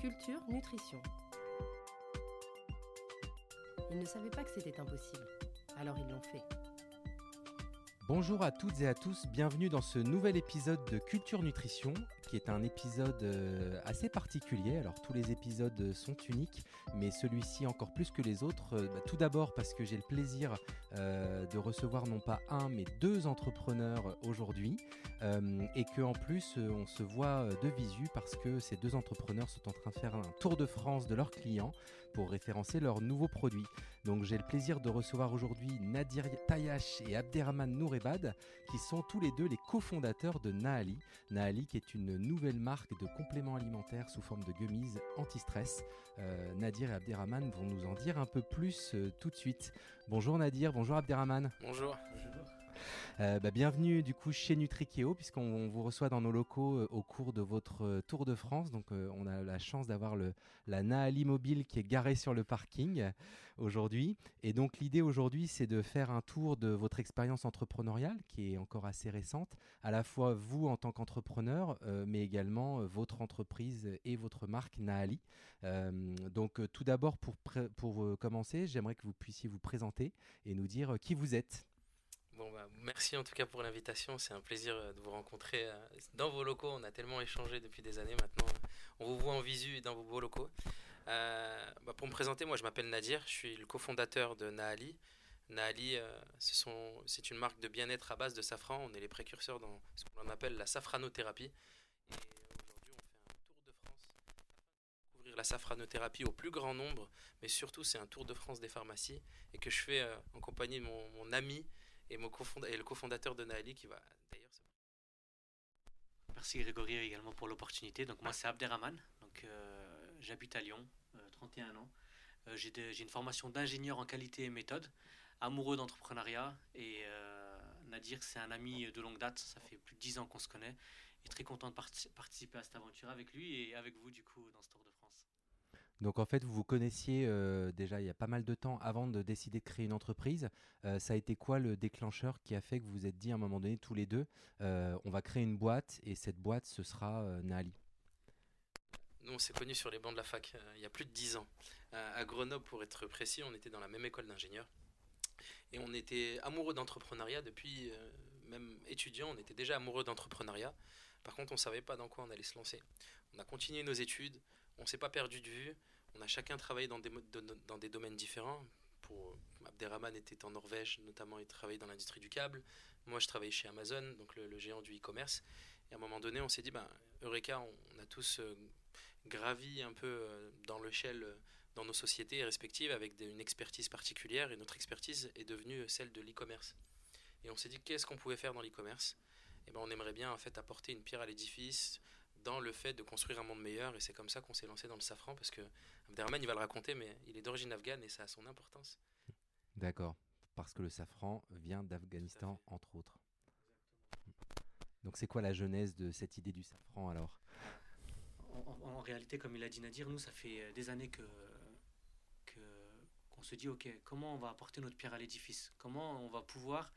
Culture Nutrition. Ils ne savaient pas que c'était impossible, alors ils l'ont fait. Bonjour à toutes et à tous, bienvenue dans ce nouvel épisode de Culture Nutrition, qui est un épisode euh, assez particulier. Alors tous les épisodes sont uniques, mais celui-ci encore plus que les autres. Euh, bah, tout d'abord parce que j'ai le plaisir euh, de recevoir non pas un, mais deux entrepreneurs aujourd'hui, et que en plus on se voit de visu parce que ces deux entrepreneurs sont en train de faire un tour de France de leurs clients pour référencer leurs nouveaux produits. Donc j'ai le plaisir de recevoir aujourd'hui Nadir Tayash et Abderrahman Nouré qui sont tous les deux les cofondateurs de Naali. Naali qui est une nouvelle marque de compléments alimentaires sous forme de gummies anti-stress. Euh, Nadir et Abderrahman vont nous en dire un peu plus euh, tout de suite. Bonjour Nadir, bonjour Abderrahman. Bonjour. Euh, bah, bienvenue du coup chez Nutrikeo puisqu'on vous reçoit dans nos locaux euh, au cours de votre euh, tour de France. Donc on a la chance d'avoir la Naali mobile qui est garée sur le parking aujourd'hui. Et donc l'idée aujourd'hui c'est de faire un tour de votre expérience entrepreneuriale qui est encore assez récente, à la fois vous en tant qu'entrepreneur, mais également votre entreprise et votre marque Naali. donc tout d'abord pour pour commencer, j'aimerais que vous puissiez vous présenter et nous dire qui vous êtes. Bon, bah, merci en tout cas pour l'invitation. C'est un plaisir euh, de vous rencontrer euh, dans vos locaux. On a tellement échangé depuis des années maintenant. On vous voit en visu dans vos beaux locaux. Euh, bah, pour me présenter, moi je m'appelle Nadir. Je suis le cofondateur de Naali. Naali, c'est une marque de bien-être à base de safran. On est les précurseurs dans ce qu'on appelle la safranothérapie. Et aujourd'hui, on fait un tour de France afin de couvrir la safranothérapie au plus grand nombre. Mais surtout, c'est un tour de France des pharmacies et que je fais en compagnie de mon ami et, mon et le cofondateur de Naali qui va d'ailleurs. Merci Grégory également pour l'opportunité. Donc moi c'est Abderrahman, donc euh, j'habite à Lyon, 31 euh, ans. Euh, j'ai une formation d'ingénieur en qualité et méthode, amoureux d'entrepreneuriat et Nadir c'est un ami de longue date, ça fait plus de 10 ans qu'on se connaît et très content de participer à cette aventure avec lui et avec vous du coup dans ce Tour de France. Donc en fait, vous vous connaissiez euh, déjà il y a pas mal de temps avant de décider de créer une entreprise. Euh, ça a été quoi le déclencheur qui a fait que vous vous êtes dit à un moment donné tous les deux, euh, on va créer une boîte et cette boîte ce sera Nali? Nous, on s'est connus sur les bancs de la fac il y a plus de 10 ans. à Grenoble, pour être précis, on était dans la même école d'ingénieurs. Et on était amoureux d'entrepreneuriat depuis, même étudiant, on était déjà amoureux d'entrepreneuriat. Par contre, on ne savait pas dans quoi on allait se lancer. On a continué nos études, on s'est pas perdu de vue. On a chacun travaillé dans des, dans des domaines différents. Pour Abderrahman était en Norvège, notamment il travaillait dans l'industrie du câble. Moi, je travaillais chez Amazon, donc le, géant du e-commerce. Et à un moment donné, on s'est dit, ben, Eureka, on, a tous euh, gravi un peu euh, dans l'échelle euh, dans nos sociétés respectives avec une expertise particulière. Et notre expertise est devenue celle de l'e-commerce. Et on s'est dit, qu'est-ce qu'on pouvait faire dans l'e-commerce? Et ben, on aimerait bien en fait apporter une pierre à l'édifice, dans le fait de construire un monde meilleur. Et c'est comme ça qu'on s'est lancé dans le safran, parce que Abderrahman, il va le raconter, mais il est d'origine afghane et ça a son importance. D'accord, parce que le safran vient d'Afghanistan, entre autres. Donc c'est quoi la genèse de cette idée du safran alors? En, réalité, comme il a dit Nadir, nous, ça fait euh, des années que qu'on se dit, OK, comment on va apporter notre pierre à l'édifice? Comment on va pouvoir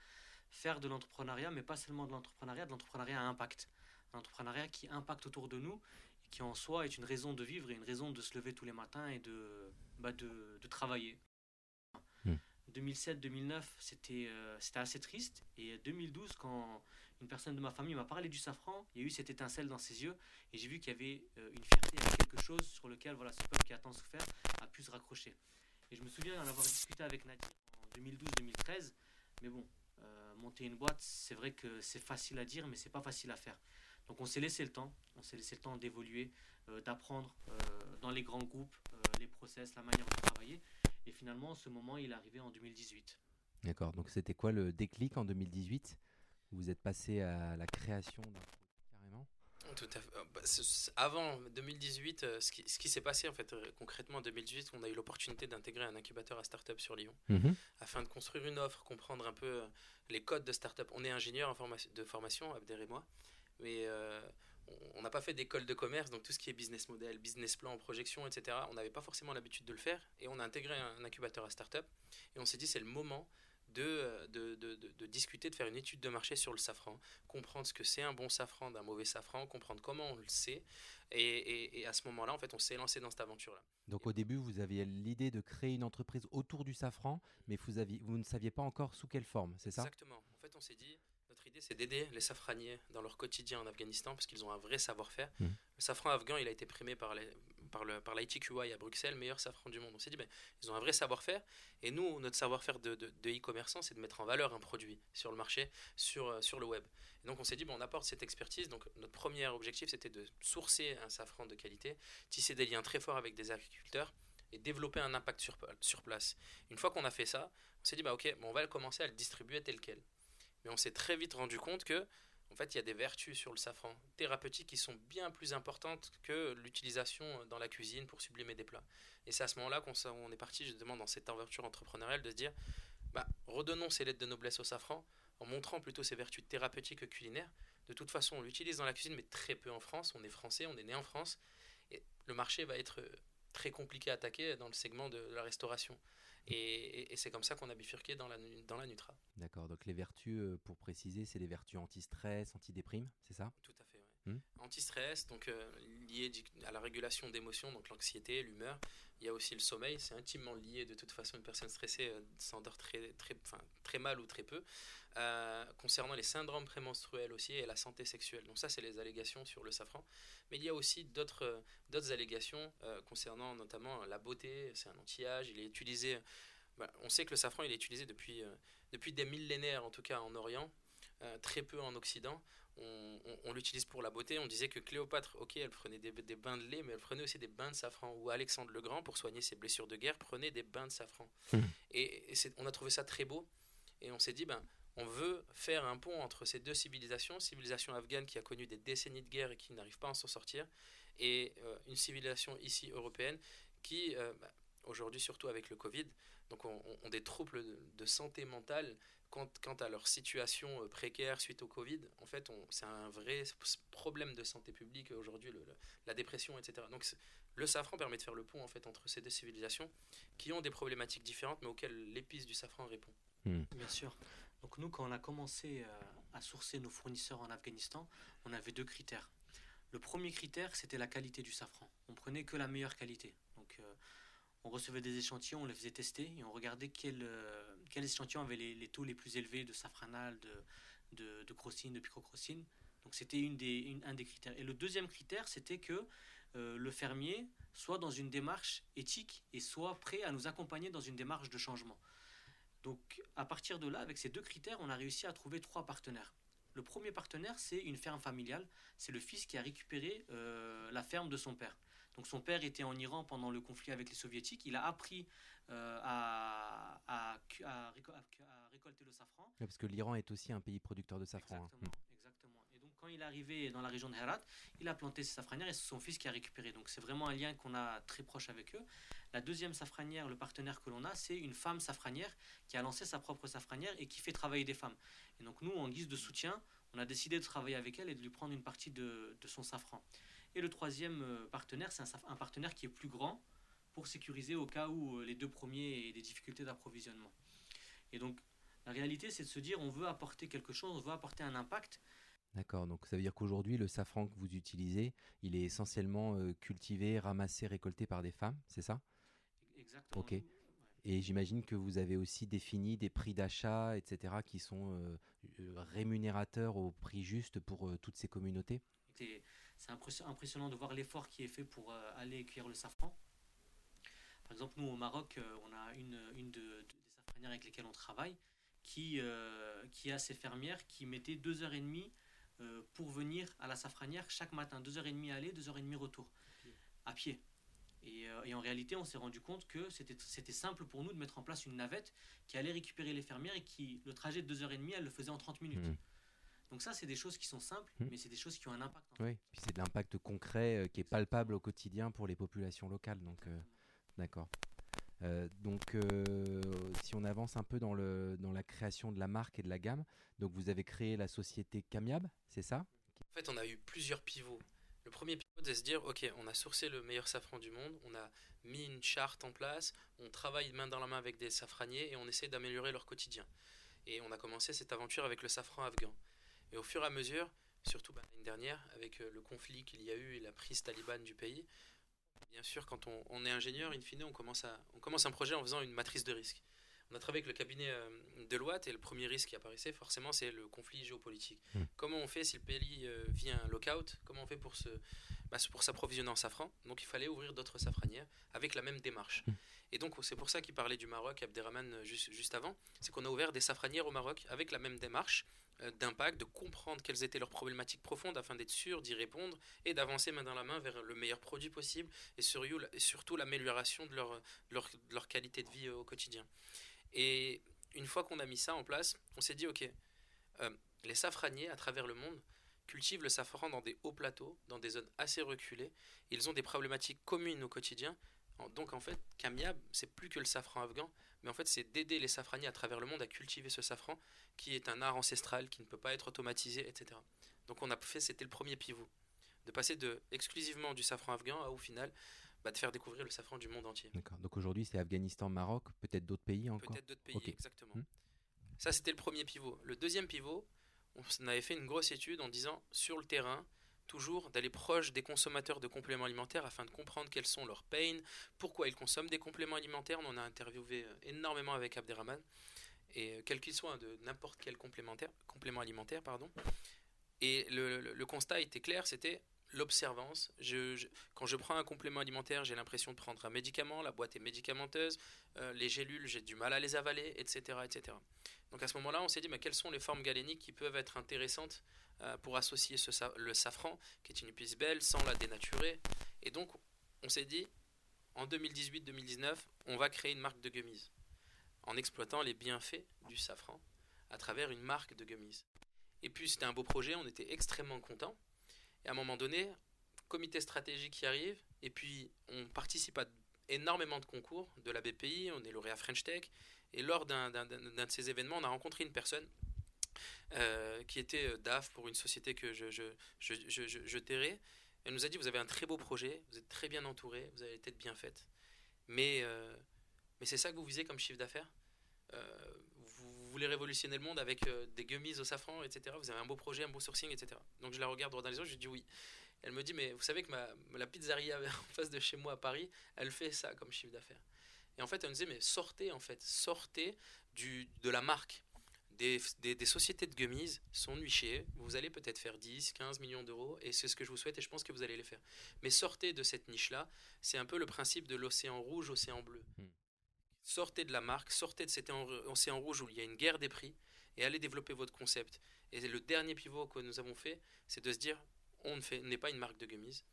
faire de l'entrepreneuriat, mais pas seulement de l'entrepreneuriat, de l'entrepreneuriat à impact? L'entrepreneuriat qui impacte autour de nous et qui en soi est une raison de vivre et une raison de se lever tous les matins et de, bah de, de, travailler. 2007-2009, hmm. c'était euh, assez triste. Et 2012, quand une personne de ma famille m'a parlé du safran, il y a eu cette étincelle dans ses yeux et j'ai vu qu'il y avait euh, une fierté, quelque chose sur lequel voilà, ce peuple qui a tant souffert a pu se raccrocher. Et je me souviens en avoir discuté avec Nadir en 2012-2013. Mais bon, euh, monter une boîte, c'est vrai que c'est facile à dire, mais c'est pas facile à faire. Donc on s'est laissé le temps, on s'est laissé le temps d'évoluer, euh, d'apprendre euh, dans les grands groupes les process, la manière de travailler. Et finalement, ce moment, il est arrivé en 2018. D'accord. Donc c'était quoi le déclic en 2018 Vous êtes passé à la création d'un produit carrément? Tout à fait. Euh, bah, avant 2018, euh, ce qui, ce qui s'est passé en fait concrètement en 2018, on a eu l'opportunité d'intégrer un incubateur à start-up sur Lyon mhm. afin de construire une offre, comprendre un peu euh, les codes de start-up. On est ingénieur de formation, Abder et moi, mais on n'a pas fait d'école de commerce, donc tout ce qui est business model, business plan, projection, etc. On n'avait pas forcément l'habitude de le faire et on a intégré un incubateur à start-up et on s'est dit c'est le moment de, de, de, de, discuter, de faire une étude de marché sur le safran, comprendre ce que c'est un bon safran d'un mauvais safran, comprendre comment on le sait. Et, et, à ce moment-là, en fait, on s'est lancé dans cette aventure-là. Donc au début, vous aviez l'idée de créer une entreprise autour du safran, mais vous, aviez, vous ne saviez pas encore sous quelle forme, c'est ça? Exactement. En fait, on s'est dit, notre idée, c'est d'aider les safraniers dans leur quotidien en Afghanistan parce qu'ils ont un vrai savoir-faire. Mmh. Le safran afghan, il a été primé par les, par, le, par l'ITQI à Bruxelles, meilleur safran du monde. On s'est dit, ben, ils ont un vrai savoir-faire. Et nous, notre savoir-faire de, de, e-commerçant, c'est de mettre en valeur un produit sur le marché, sur, euh, sur le web. Et donc on s'est dit, bon, on apporte cette expertise. Donc notre premier objectif, c'était de sourcer un safran de qualité, tisser des liens très forts avec des agriculteurs et développer un impact sur, sur place. Une fois qu'on a fait ça, on s'est dit, bah, ok, bon, on va commencer à le distribuer tel quel. Mais on s'est très vite rendu compte que en fait, il y a des vertus sur le safran thérapeutiques qui sont bien plus importantes que l'utilisation dans la cuisine pour sublimer des plats. Et c'est à ce moment-là qu'on on est parti justement dans cette aventure entrepreneuriale de se dire, bah, redonnons ces lettres de noblesse au safran en montrant plutôt ses vertus thérapeutiques que culinaires. De toute façon, on l'utilise dans la cuisine, mais très peu en France. On est français, on est né en France. Et le marché va être très compliqué à attaquer dans le segment de la restauration. Et, c'est comme ça qu'on a bifurqué dans la, dans la Nutra. D'accord, donc les vertus, euh, pour préciser, c'est les vertus anti-stress, anti-déprime, c'est ça? Tout à Hmm Anti-stress, donc euh, lié à la régulation d'émotions, donc l'anxiété, l'humeur. Il y a aussi le sommeil, c'est intimement lié. De toute façon, une personne stressée euh, s'endort très, très, très mal ou très peu. concernant les syndromes prémenstruels aussi et la santé sexuelle. Donc ça, c'est les allégations sur le safran. Mais il y a aussi d'autres allégations concernant notamment la beauté. C'est un anti-âge. Il est utilisé on sait que le safran il est utilisé depuis, euh, depuis des millénaires, en tout cas en Orient, euh, très peu en Occident. On, l'utilise pour la beauté. On disait que Cléopâtre, ok, elle prenait des, bains de lait, mais elle prenait aussi des bains de safran. Ou Alexandre le Grand, pour soigner ses blessures de guerre, prenait des bains de safran. Mmh. Et, on a trouvé ça très beau. Et on s'est dit, ben, on veut faire un pont entre ces deux civilisations, civilisation afghane qui a connu des décennies de guerre et qui n'arrive pas à s'en sortir, et euh, une civilisation ici européenne qui, bah, aujourd'hui surtout avec le Covid, donc ont, des troubles de, santé mentale quant, quant, à leur situation euh, précaire suite au Covid. En fait, c'est un vrai problème de santé publique aujourd'hui, la dépression, etc. Donc le safran permet de faire le pont en fait entre ces deux civilisations qui ont des problématiques différentes, mais auxquelles l'épice du safran répond. Hmm. Bien sûr. Donc nous, quand on a commencé euh, à sourcer nos fournisseurs en Afghanistan, on avait deux critères. Le premier critère, c'était la qualité du safran. On prenait que la meilleure qualité. Donc euh, on recevait des échantillons, on les faisait tester et on regardait quels euh, quel échantillons avaient les, taux les plus élevés de safranal, de, de, crocine, de picrocrocine. Donc c'était une des, un des critères. Et le deuxième critère, c'était que euh, le fermier soit dans une démarche éthique et soit prêt à nous accompagner dans une démarche de changement. Donc à partir de là, avec ces deux critères, on a réussi à trouver trois partenaires. Le premier partenaire, c'est une ferme familiale. C'est le fils qui a récupéré euh, la ferme de son père. Donc son père était en Iran pendant le conflit avec les soviétiques. Il a appris euh, à, à, récolter le safran. parce que l'Iran est aussi un pays producteur de safran. Hein. Exactement, exactement. Et donc quand il est arrivé dans la région de Herat, il a planté ses safranières et c'est son fils qui a récupéré. Donc c'est vraiment un lien qu'on a très proche avec eux. La deuxième safranière, le partenaire que l'on a, c'est une femme safranière qui a lancé sa propre safranière et qui fait travailler des femmes. Et donc nous, en guise de soutien, on a décidé de travailler avec elle et de lui prendre une partie de, de son safran. Et le troisième euh, partenaire, c'est un, partenaire qui est plus grand pour sécuriser au cas où euh, les deux premiers aient des difficultés d'approvisionnement. Et donc, la réalité, c'est de se dire, on veut apporter quelque chose, on veut apporter un impact. D'accord, donc ça veut dire qu'aujourd'hui, le safran que vous utilisez, il est essentiellement euh, cultivé, ramassé, récolté par des femmes, c'est ça? Exactement. Ok. Et j'imagine que vous avez aussi défini des prix d'achat, etc., qui sont rémunérateurs au prix juste pour toutes ces communautés? C'est impressionnant de voir l'effort qui est fait pour euh, aller cueillir le safran. Par exemple, nous au Maroc, euh, on a une, une de, des safranières avec lesquelles on travaille qui, euh, qui a ses fermières qui mettaient 2h30 pour venir à la safranière chaque matin. 2h30 aller, 2h30 retour, à pied. Et, et, en réalité, on s'est rendu compte que c'était simple pour nous de mettre en place une navette qui allait récupérer les fermières et qui, le trajet de 2h30, elle le faisait en 30 minutes. Mmh. Donc ça, c'est des choses qui sont simples, mmh. mais c'est des choses qui ont un impact. oui, puis c'est de l'impact concret euh, qui est palpable au quotidien pour les populations locales. Donc, euh, d'accord. Euh, donc, si on avance un peu dans, le, dans la création de la marque et de la gamme, donc vous avez créé la société Camiab, c'est ça? En fait, on a eu plusieurs pivots. Le premier pivot, de se dire, ok, on a sourcé le meilleur safran du monde, on a mis une charte en place, on travaille main dans la main avec des safraniers et on essaie d'améliorer leur quotidien. Et on a commencé cette aventure avec le safran afghan. Et au fur et à mesure, surtout bah, l'année dernière, avec euh, le conflit qu'il y a eu et la prise talibane du pays, bien sûr, quand on, on est ingénieur, in fine, on commence, à, on commence un projet en faisant une matrice de risque. On a travaillé avec le cabinet euh, Deloitte et le premier risque qui apparaissait, forcément, c'est le conflit géopolitique. Mm. Comment on fait si le pays euh, vient un lockout? Comment on fait pour, se, bah, pour s'approvisionner en safran? Donc il fallait ouvrir d'autres safranières avec la même démarche. Mm. Et donc c'est pour ça qu'il parlait du Maroc, Abderrahman, juste, juste avant, c'est qu'on a ouvert des safranières au Maroc avec la même démarche d'impact, de comprendre quelles étaient leurs problématiques profondes afin d'être sûr d'y répondre et d'avancer main dans la main vers le meilleur produit possible et, sur- et surtout l'amélioration de leur, leur, de leur qualité de vie euh, au quotidien. Et une fois qu'on a mis ça en place, on s'est dit, ok, euh, les safraniers à travers le monde cultivent le safran dans des hauts plateaux, dans des zones assez reculées. Ils ont des problématiques communes au quotidien. Donc en fait, Kamiab, c'est plus que le safran afghan, mais en fait c'est d'aider les safraniers à travers le monde à cultiver ce safran, qui est un art ancestral, qui ne peut pas être automatisé, etc. Donc on a fait, c'était le premier pivot, de passer de exclusivement du safran afghan à au final bah, de faire découvrir le safran du monde entier. D'accord. Donc aujourd'hui, c'est Afghanistan, Maroc, peut-être d'autres pays encore? Peut-être d'autres pays, exactement. Hmm. Ça, c'était le premier pivot. Le deuxième pivot, on avait fait une grosse étude en disant, sur le terrain, toujours d'aller proche des consommateurs de compléments alimentaires afin de comprendre quels sont leurs pains, pourquoi ils consomment des compléments alimentaires. On en a interviewé euh, énormément avec Abderrahman, et euh, quel qu'il soit, hein, de n'importe quel complémentaire, complément alimentaire. Pardon. Et le, constat était clair, c'était l'observance. Quand je prends un complément alimentaire, j'ai l'impression de prendre un médicament, la boîte est médicamenteuse, euh, les gélules, j'ai du mal à les avaler, etc. etc. Donc à ce moment-là, on s'est dit, mais quelles sont les formes galéniques qui peuvent être intéressantes euh, pour associer le safran, qui est une épice belle, sans la dénaturer? Et donc, on s'est dit, en 2018-2019, on va créer une marque de gummies, en exploitant les bienfaits du safran à travers une marque de gummies. Et puis c'était un beau projet, on était extrêmement contents. Et à un moment donné, comité stratégique qui arrive, et puis on participe à énormément de concours de la BPI, on est lauréat French Tech, et lors d'un de ces événements, on a rencontré une personne euh, qui était euh, DAF pour une société que je, je, je, je, je- je tairai. Elle nous a dit, vous avez un très beau projet, vous êtes très bien entouré, vous avez les têtes bien faites, mais, euh, mais c'est ça que vous visez comme chiffre d'affaires? Voulez révolutionner le monde avec euh, des gummies au safran, etc. Vous avez un beau projet, un beau sourcing, etc. Donc je la regarde droit dans les yeux, je dis oui. Elle me dit, mais vous savez que ma, la pizzeria en face de chez moi à Paris, elle fait ça comme chiffre d'affaires. Et en fait, elle me disait, mais sortez, en fait, sortez du, de la marque. Des, des, des sociétés de gummies sont nichées. Vous allez peut-être faire 10, 15 millions d'euros, et c'est ce que je vous souhaite, et je pense que vous allez les faire. Mais sortez de cette niche-là. C'est un peu le principe de l'océan rouge, océan bleu. Hmm. Sortez de la marque, sortez de cet océan rouge où il y a une guerre des prix, et allez développer votre concept. Et le dernier pivot que nous avons fait, c'est de se dire, on n'est pas une marque de gummies.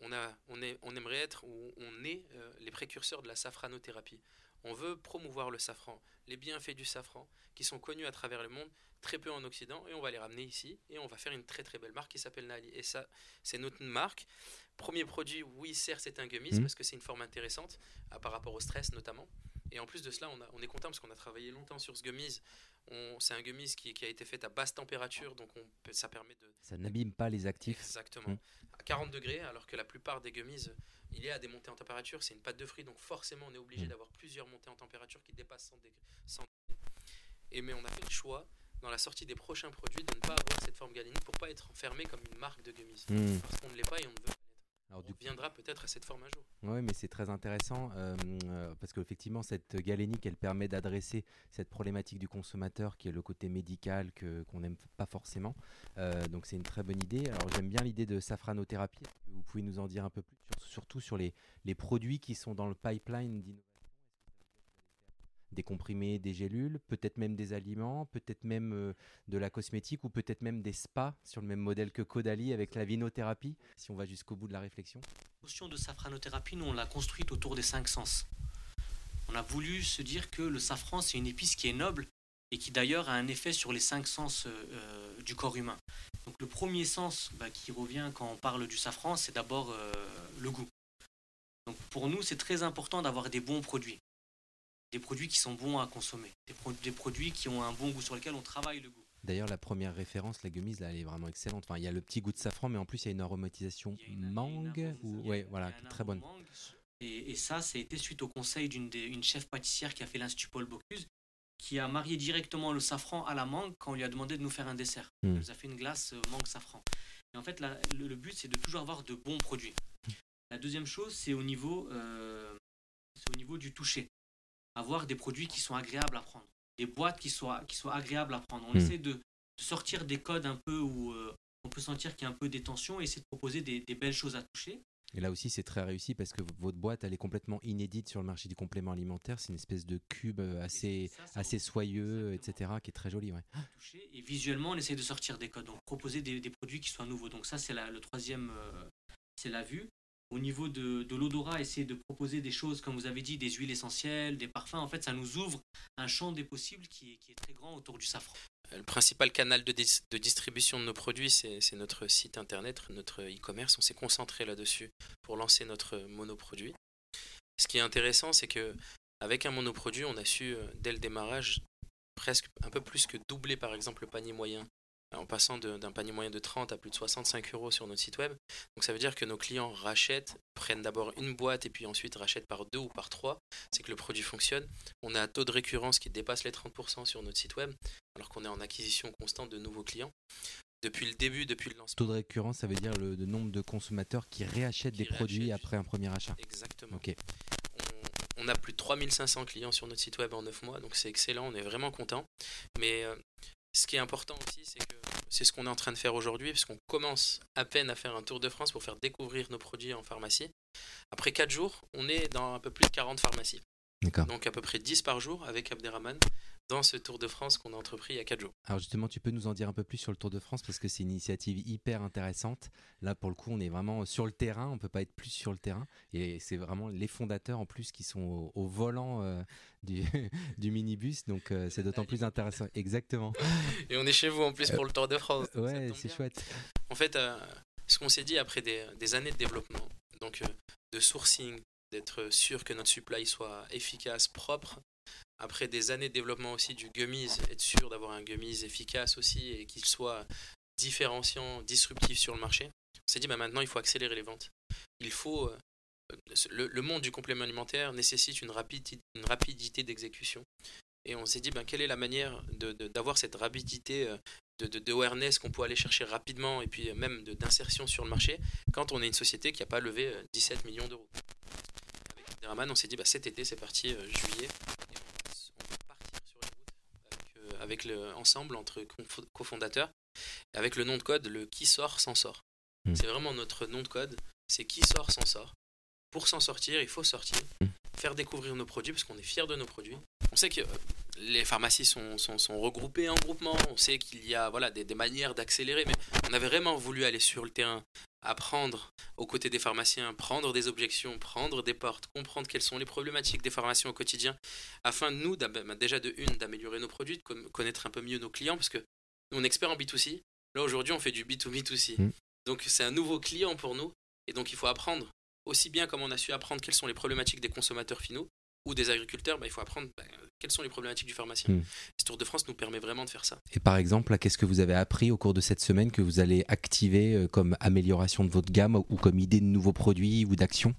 On, a, on, est, on aimerait être, ou on est euh, les précurseurs de la safranothérapie. On veut promouvoir le safran, les bienfaits du safran, qui sont connus à travers le monde, très peu en Occident, et on va les ramener ici, et on va faire une très très belle marque qui s'appelle Nali. Et ça, c'est notre marque. Premier produit, oui, certes, c'est un gummies, Mhm. parce que c'est une forme intéressante, à- par rapport au stress notamment. Et en plus de cela, on, a- on est content parce qu'on a travaillé longtemps sur ce gummies. On- C'est un gummies qui, qui a été fait à basse température, donc on peut- ça permet de, Ça n'abîme pas les actifs. Exactement. Mm. À 40 degrés, alors que la plupart des gummies, il y a des montées en température. C'est une pâte de fruits, donc forcément, on est obligé Mm. d'avoir plusieurs montées en température qui dépassent 100 degrés. 100 degrés. Et mais on a fait le choix, dans la sortie des prochains produits, de ne pas avoir cette forme galénique pour pas être enfermé comme une marque de gummies. Hmm. Parce qu'on ne l'est pas et on ne veut Alors, du On viendra peut-être à cette forme un jour. Oui, mais c'est très intéressant euh, euh, parce qu'effectivement, cette galénique, elle permet d'adresser cette problématique du consommateur qui est le côté médical que, qu'on n'aime pas forcément. Euh, donc, c'est une très bonne idée. Alors, j'aime bien l'idée de safranothérapie. Est-ce que Vous pouvez nous en dire un peu plus, sur- surtout sur les, les produits qui sont dans le pipeline d'innovation des comprimés, des gélules, peut-être même des aliments, peut-être même euh, de la cosmétique ou peut-être même des spas sur le même modèle que Caudalie avec la vinothérapie, si on va jusqu'au bout de la réflexion. La notion de safranothérapie, nous, on l'a construite autour des cinq sens. On a voulu se dire que le safran, c'est une épice qui est noble et qui d'ailleurs a un effet sur les cinq sens euh, euh, du corps humain. Donc le premier sens bah, qui revient quand on parle du safran, c'est d'abord le goût. Donc pour nous, c'est très important d'avoir des bons produits. Des produits qui sont bons à consommer. Des, pro- des produits qui ont un bon goût, sur lesquels on travaille le goût. D'ailleurs, la première référence, la gummise, là, elle est vraiment excellente. Enfin, il y a le petit goût de safran, mais en plus, il y a une aromatisation a une- une mangue. arôme- Ou... il y a- Ouais, il y voilà, qui est très bonne. mangue. Et, et ça, ça a été suite au conseil d'une une chef pâtissière qui a fait l'Institut Paul Bocuse, qui a marié directement le safran à la mangue quand on lui a demandé de nous faire un dessert. Hmm. Elle nous a fait une glace euh, mangue safran. Et en fait, la- le, le but, c'est de toujours avoir de bons produits. La deuxième chose, c'est au niveau, euh, c'est au niveau du toucher. Avoir des produits qui sont agréables à prendre, des boîtes qui soient, qui soient agréables à prendre. On Hmm. essaie de, sortir des codes un peu où euh, on peut sentir qu'il y a un peu des tensions et essayer de proposer des, des belles choses à toucher. Et là aussi, c'est très réussi parce que votre boîte, elle est complètement inédite sur le marché du complément alimentaire. C'est une espèce de cube euh, assez, ça, ça assez soyeux, exactement. etc., qui est très joli. Ouais. Et visuellement, on essaie de sortir des codes, donc proposer des, des produits qui soient nouveaux. Donc ça, c'est la- le troisième, euh, c'est la vue. Au niveau de, de l'odorat, essayer de proposer des choses, comme vous avez dit, des huiles essentielles, des parfums. En fait, ça nous ouvre un champ des possibles qui est, qui est très grand autour du safran. Le principal canal de, de distribution de nos produits, c'est c'est notre site internet, notre e-commerce. On s'est concentré là-dessus pour lancer notre monoproduit. Ce qui est intéressant, c'est que avec un monoproduit, on a su euh, dès le démarrage presque un peu plus que doubler par exemple le panier moyen en passant d'un panier moyen de 30 à plus de 65 euros sur notre site web. Donc ça veut dire que nos clients rachètent, prennent d'abord une boîte et puis ensuite rachètent par deux ou par trois. C'est que le produit fonctionne. On a un taux de récurrence qui dépasse les 30% sur notre site web, alors qu'on est en acquisition constante de nouveaux clients. Depuis le début, depuis le lancement. Taux de récurrence, ça veut dire le, le nombre de consommateurs qui réachètent Qui des produits après un premier achat. Exactement. Ok. On, on a plus de 3500 clients sur notre site web en 9 mois, donc c'est excellent, on est vraiment content. Mais euh, ce qui est important aussi, c'est que c'est ce qu'on est en train de faire aujourd'hui, puisqu'on commence à peine à faire un tour de France pour faire découvrir nos produits en pharmacie. Après 4 jours, on est dans un peu plus de 40 pharmacies. Donc à peu près 10 par jour avec Abderrahman dans ce tour de France qu'on a entrepris il y a 4 jours. Alors justement, tu peux nous en dire un peu plus sur le Tour de France parce que c'est une initiative hyper intéressante. Là, pour le coup, on est vraiment sur le terrain. On peut pas être plus sur le terrain. Et c'est vraiment les fondateurs en plus qui sont au, au volant euh, du, du minibus. Donc euh, c'est d'autant plus intéressant. Exactement. Et on est chez vous en plus pour le Tour de France. ça Ouais, c'est chouette. En fait, euh, ce qu'on s'est dit après des, des années de développement, donc euh, de sourcing, d'être sûr que notre supply soit efficace, propre, après des années de développement aussi du gummies, être sûr d'avoir un gummies efficace aussi et qu'il soit différenciant, disruptif sur le marché, on s'est dit bah, maintenant il faut accélérer les ventes. Il faut. euh, le, monde du complément alimentaire nécessite une, rapidi- une rapidité d'exécution. Et on s'est dit ben, quelle est la manière de- de- d'avoir cette rapidité euh, de, de, de awareness qu'on peut aller chercher rapidement et puis euh, même de- d'insertion sur le marché quand on est une société qui n'a pas levé euh, 17 millions d'euros? On s'est dit bah, cet été c'est parti, euh, juillet, et on, va- partir sur les routes avec, euh, avec le, ensemble entre cofondateurs, avec le nom de code, le qui sort s'en sort. Mm. C'est vraiment notre nom de code, c'est qui sort s'en sort. Pour s'en sortir, il faut sortir, Mm. faire découvrir nos produits parce qu'on est fiers de nos produits. On sait que euh, les pharmacies sont, sont, sont regroupées en groupements, on sait qu'il y a voilà, des, des manières d'accélérer, mais on avait vraiment voulu aller sur le terrain, apprendre aux côtés des pharmaciens, prendre des objections, prendre des portes, comprendre quelles sont les problématiques des pharmaciens au quotidien, afin de nous, bah, déjà de une, d'améliorer nos produits, de con- connaître un peu mieux nos clients, parce que nous, on est experts en B2C, là aujourd'hui on fait du B2B2C. Mm. Donc c'est un nouveau client pour nous, et donc il faut apprendre, aussi bien comme on a su apprendre quelles sont les problématiques des consommateurs finaux, ou des agriculteurs, bah, il faut apprendre bah, quelles sont les problématiques du pharmacien. Mm. Ce Tour de France nous permet vraiment de faire ça. Et par exemple, qu'est-ce que vous avez appris au cours de cette semaine que vous allez activer euh, comme amélioration de votre gamme ou comme idée de nouveaux produits ou d'actions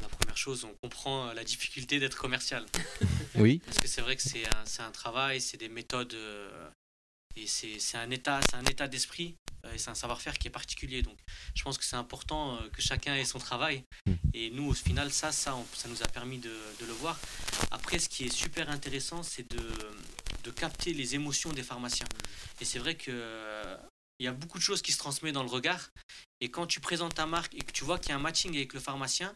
La première chose, on comprend euh, la difficulté d'être commercial. Oui. Parce que c'est vrai que c'est un, travail, c'est des méthodes, euh, et c'est un état, c'est un état d'esprit, et c'est un savoir-faire qui est particulier. Donc, je pense que c'est important euh, que chacun ait son travail. Mm. Et nous, au final, ça, ça, on- ça nous a permis de, de le voir. Après, ce qui est super intéressant, c'est de, de capter les émotions des pharmaciens. Et c'est vrai que euh, il y a beaucoup de choses qui se transmettent dans le regard. Et quand tu présentes ta marque et que tu vois qu'il y a un matching avec le pharmacien,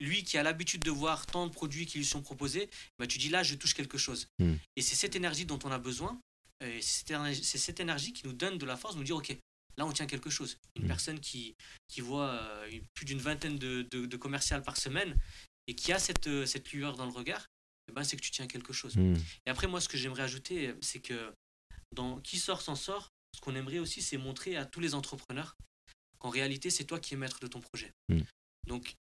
lui qui a l'habitude de voir tant de produits qui lui sont proposés, bah, tu dis là, je touche quelque chose. Mm. Et c'est cette énergie dont on a besoin. Euh, et C'est cette, énergie- qui nous donne de la force de nous dire, OK, là, on tient quelque chose. Une Mm. personne qui, qui voit euh, plus d'une vingtaine de, de, de commerciales par semaine et qui a cette, euh, cette lueur dans le regard, eh ben, c'est que tu tiens quelque chose. Hmm. Et après, moi, ce que j'aimerais ajouter, c'est que dans Qui sort s'en sort, ce qu'on aimerait aussi, c'est montrer à tous les entrepreneurs qu'en réalité, c'est toi qui es maître de ton projet. Mm. Donc,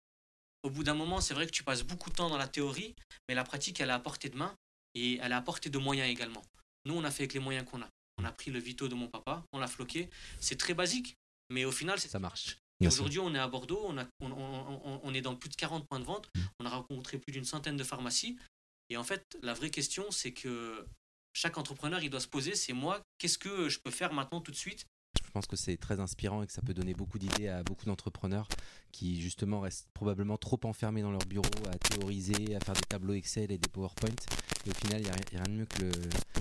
au bout d'un moment, c'est vrai que tu passes beaucoup de temps dans la théorie, mais la pratique, elle est à portée de main et elle est à portée de moyens également. Nous, on a fait avec les moyens qu'on a. On a pris le Vito de mon papa, on l'a floqué. C'est très basique, mais au final, c'est Ça marche. Aujourd'hui, on est à Bordeaux, on, a, on, on- on- on est dans plus de 40 points de vente, Mm. on a rencontré plus d'une centaine de pharmacies. Et en fait, la vraie question, c'est que chaque entrepreneur, il doit se poser, c'est moi, qu'est-ce que je peux faire maintenant tout de suite Je pense que c'est très inspirant et que ça peut donner beaucoup d'idées à beaucoup d'entrepreneurs qui justement restent probablement trop enfermés dans leur bureau à théoriser, à faire des tableaux Excel et des PowerPoint. Et au final, il n'y a, rien de mieux que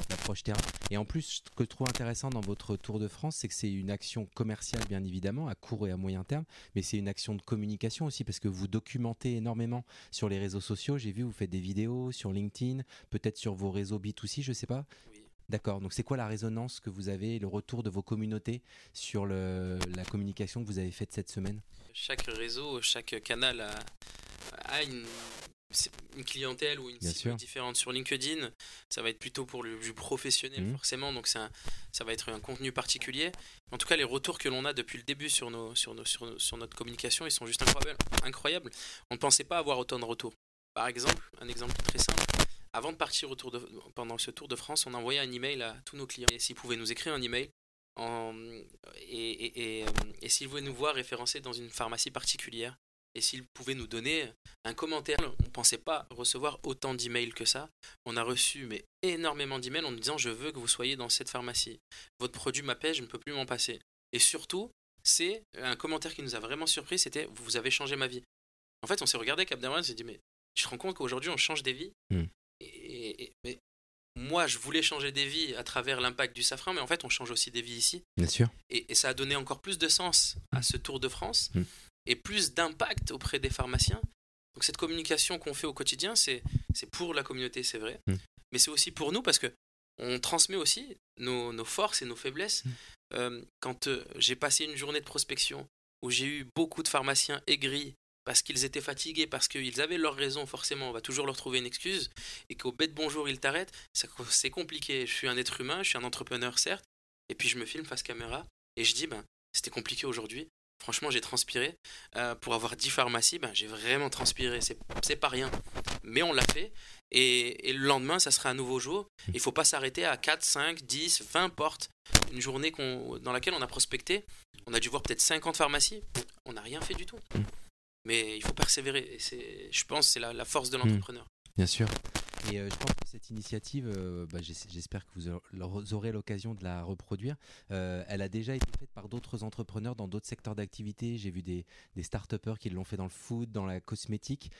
l'approche terrain. Et en plus, ce que je trouve intéressant dans votre Tour de France, c'est que c'est une action commerciale, bien évidemment, à court et à moyen terme, mais c'est une action de communication aussi, parce que vous documentez énormément sur les réseaux sociaux. J'ai vu, vous faites des vidéos sur LinkedIn, peut-être sur vos réseaux B2C, je sais pas. D'accord. Donc, c'est quoi la résonance que vous avez, le retour de vos communautés sur le- la communication que vous avez faite cette semaine? Chaque réseau, chaque canal a, a une, clientèle ou une Bien cible sûr. différente. Sur LinkedIn, ça va être plutôt pour le du professionnel, Mhm. forcément, donc un- ça va être un contenu particulier. En tout cas, les retours que l'on a depuis le début sur, nos, sur, nos, sur, nos- sur notre communication, ils sont juste incroyables. incroyables. On ne pensait pas avoir autant de retours. Par exemple, un exemple très simple. Avant de partir au tour pendant ce Tour de France, on a envoyé un email à tous nos clients. Et s'ils pouvaient nous écrire un email en, et, euh, s'ils voulaient nous voir référencés dans une pharmacie particulière, et s'ils pouvaient nous donner un commentaire. On ne pensait pas recevoir autant d'emails que ça. On a reçu mais énormément d'emails en nous disant je veux que vous soyez dans cette pharmacie. Votre produit m'appelle, je ne peux plus m'en passer. Et surtout, c'est un commentaire qui nous a vraiment surpris, c'était vous avez changé ma vie. En fait, on s'est regardé Abderrahmane, on s'est dit mais tu te rends compte qu'aujourd'hui on change des vies? Mm. Et, mais moi je voulais changer des vies à travers l'impact du safran, mais en fait on change aussi des vies ici. Bien sûr. Et, et ça a donné encore plus de sens à ce Tour de France Mm. et plus d'impact auprès des pharmaciens. Donc cette communication qu'on fait au quotidien, c'est pour la communauté, c'est vrai, Mm. mais c'est aussi pour nous parce que on transmet aussi nos, nos forces et nos faiblesses. Mm. Euh, quand euh, j'ai passé une journée de prospection où j'ai eu beaucoup de pharmaciens aigris parce qu'ils étaient fatigués, parce qu'ils avaient leur raison, forcément, on va toujours leur trouver une excuse, et qu'au bête bonjour ils t'arrêtent, c'est compliqué. Je suis un être humain, je suis un entrepreneur, certes, et puis je me filme face caméra, et je dis, ben, c'était compliqué aujourd'hui. Franchement, j'ai transpiré. Euh, pour avoir 10 pharmacies, ben, j'ai vraiment transpiré. C'est pas rien. Mais on l'a fait. Et, et le lendemain, ça sera un nouveau jour. Il faut pas s'arrêter à 4, 5, 10, 20 portes. Une journée dans laquelle on a prospecté. On a dû voir peut-être 50 pharmacies. On n'a rien fait du tout. Mais il faut persévérer. Et c'est- je pense que c'est la, la force de l'entrepreneur. Bien sûr. Et euh, je pense que cette initiative, euh, bah, j'es- j'espère que vous aur- aurez l'occasion de la reproduire. Euh, elle a déjà été faite par d'autres entrepreneurs dans d'autres secteurs d'activité. J'ai vu des, des start-upers qui l'ont fait dans le food, dans la cosmétique.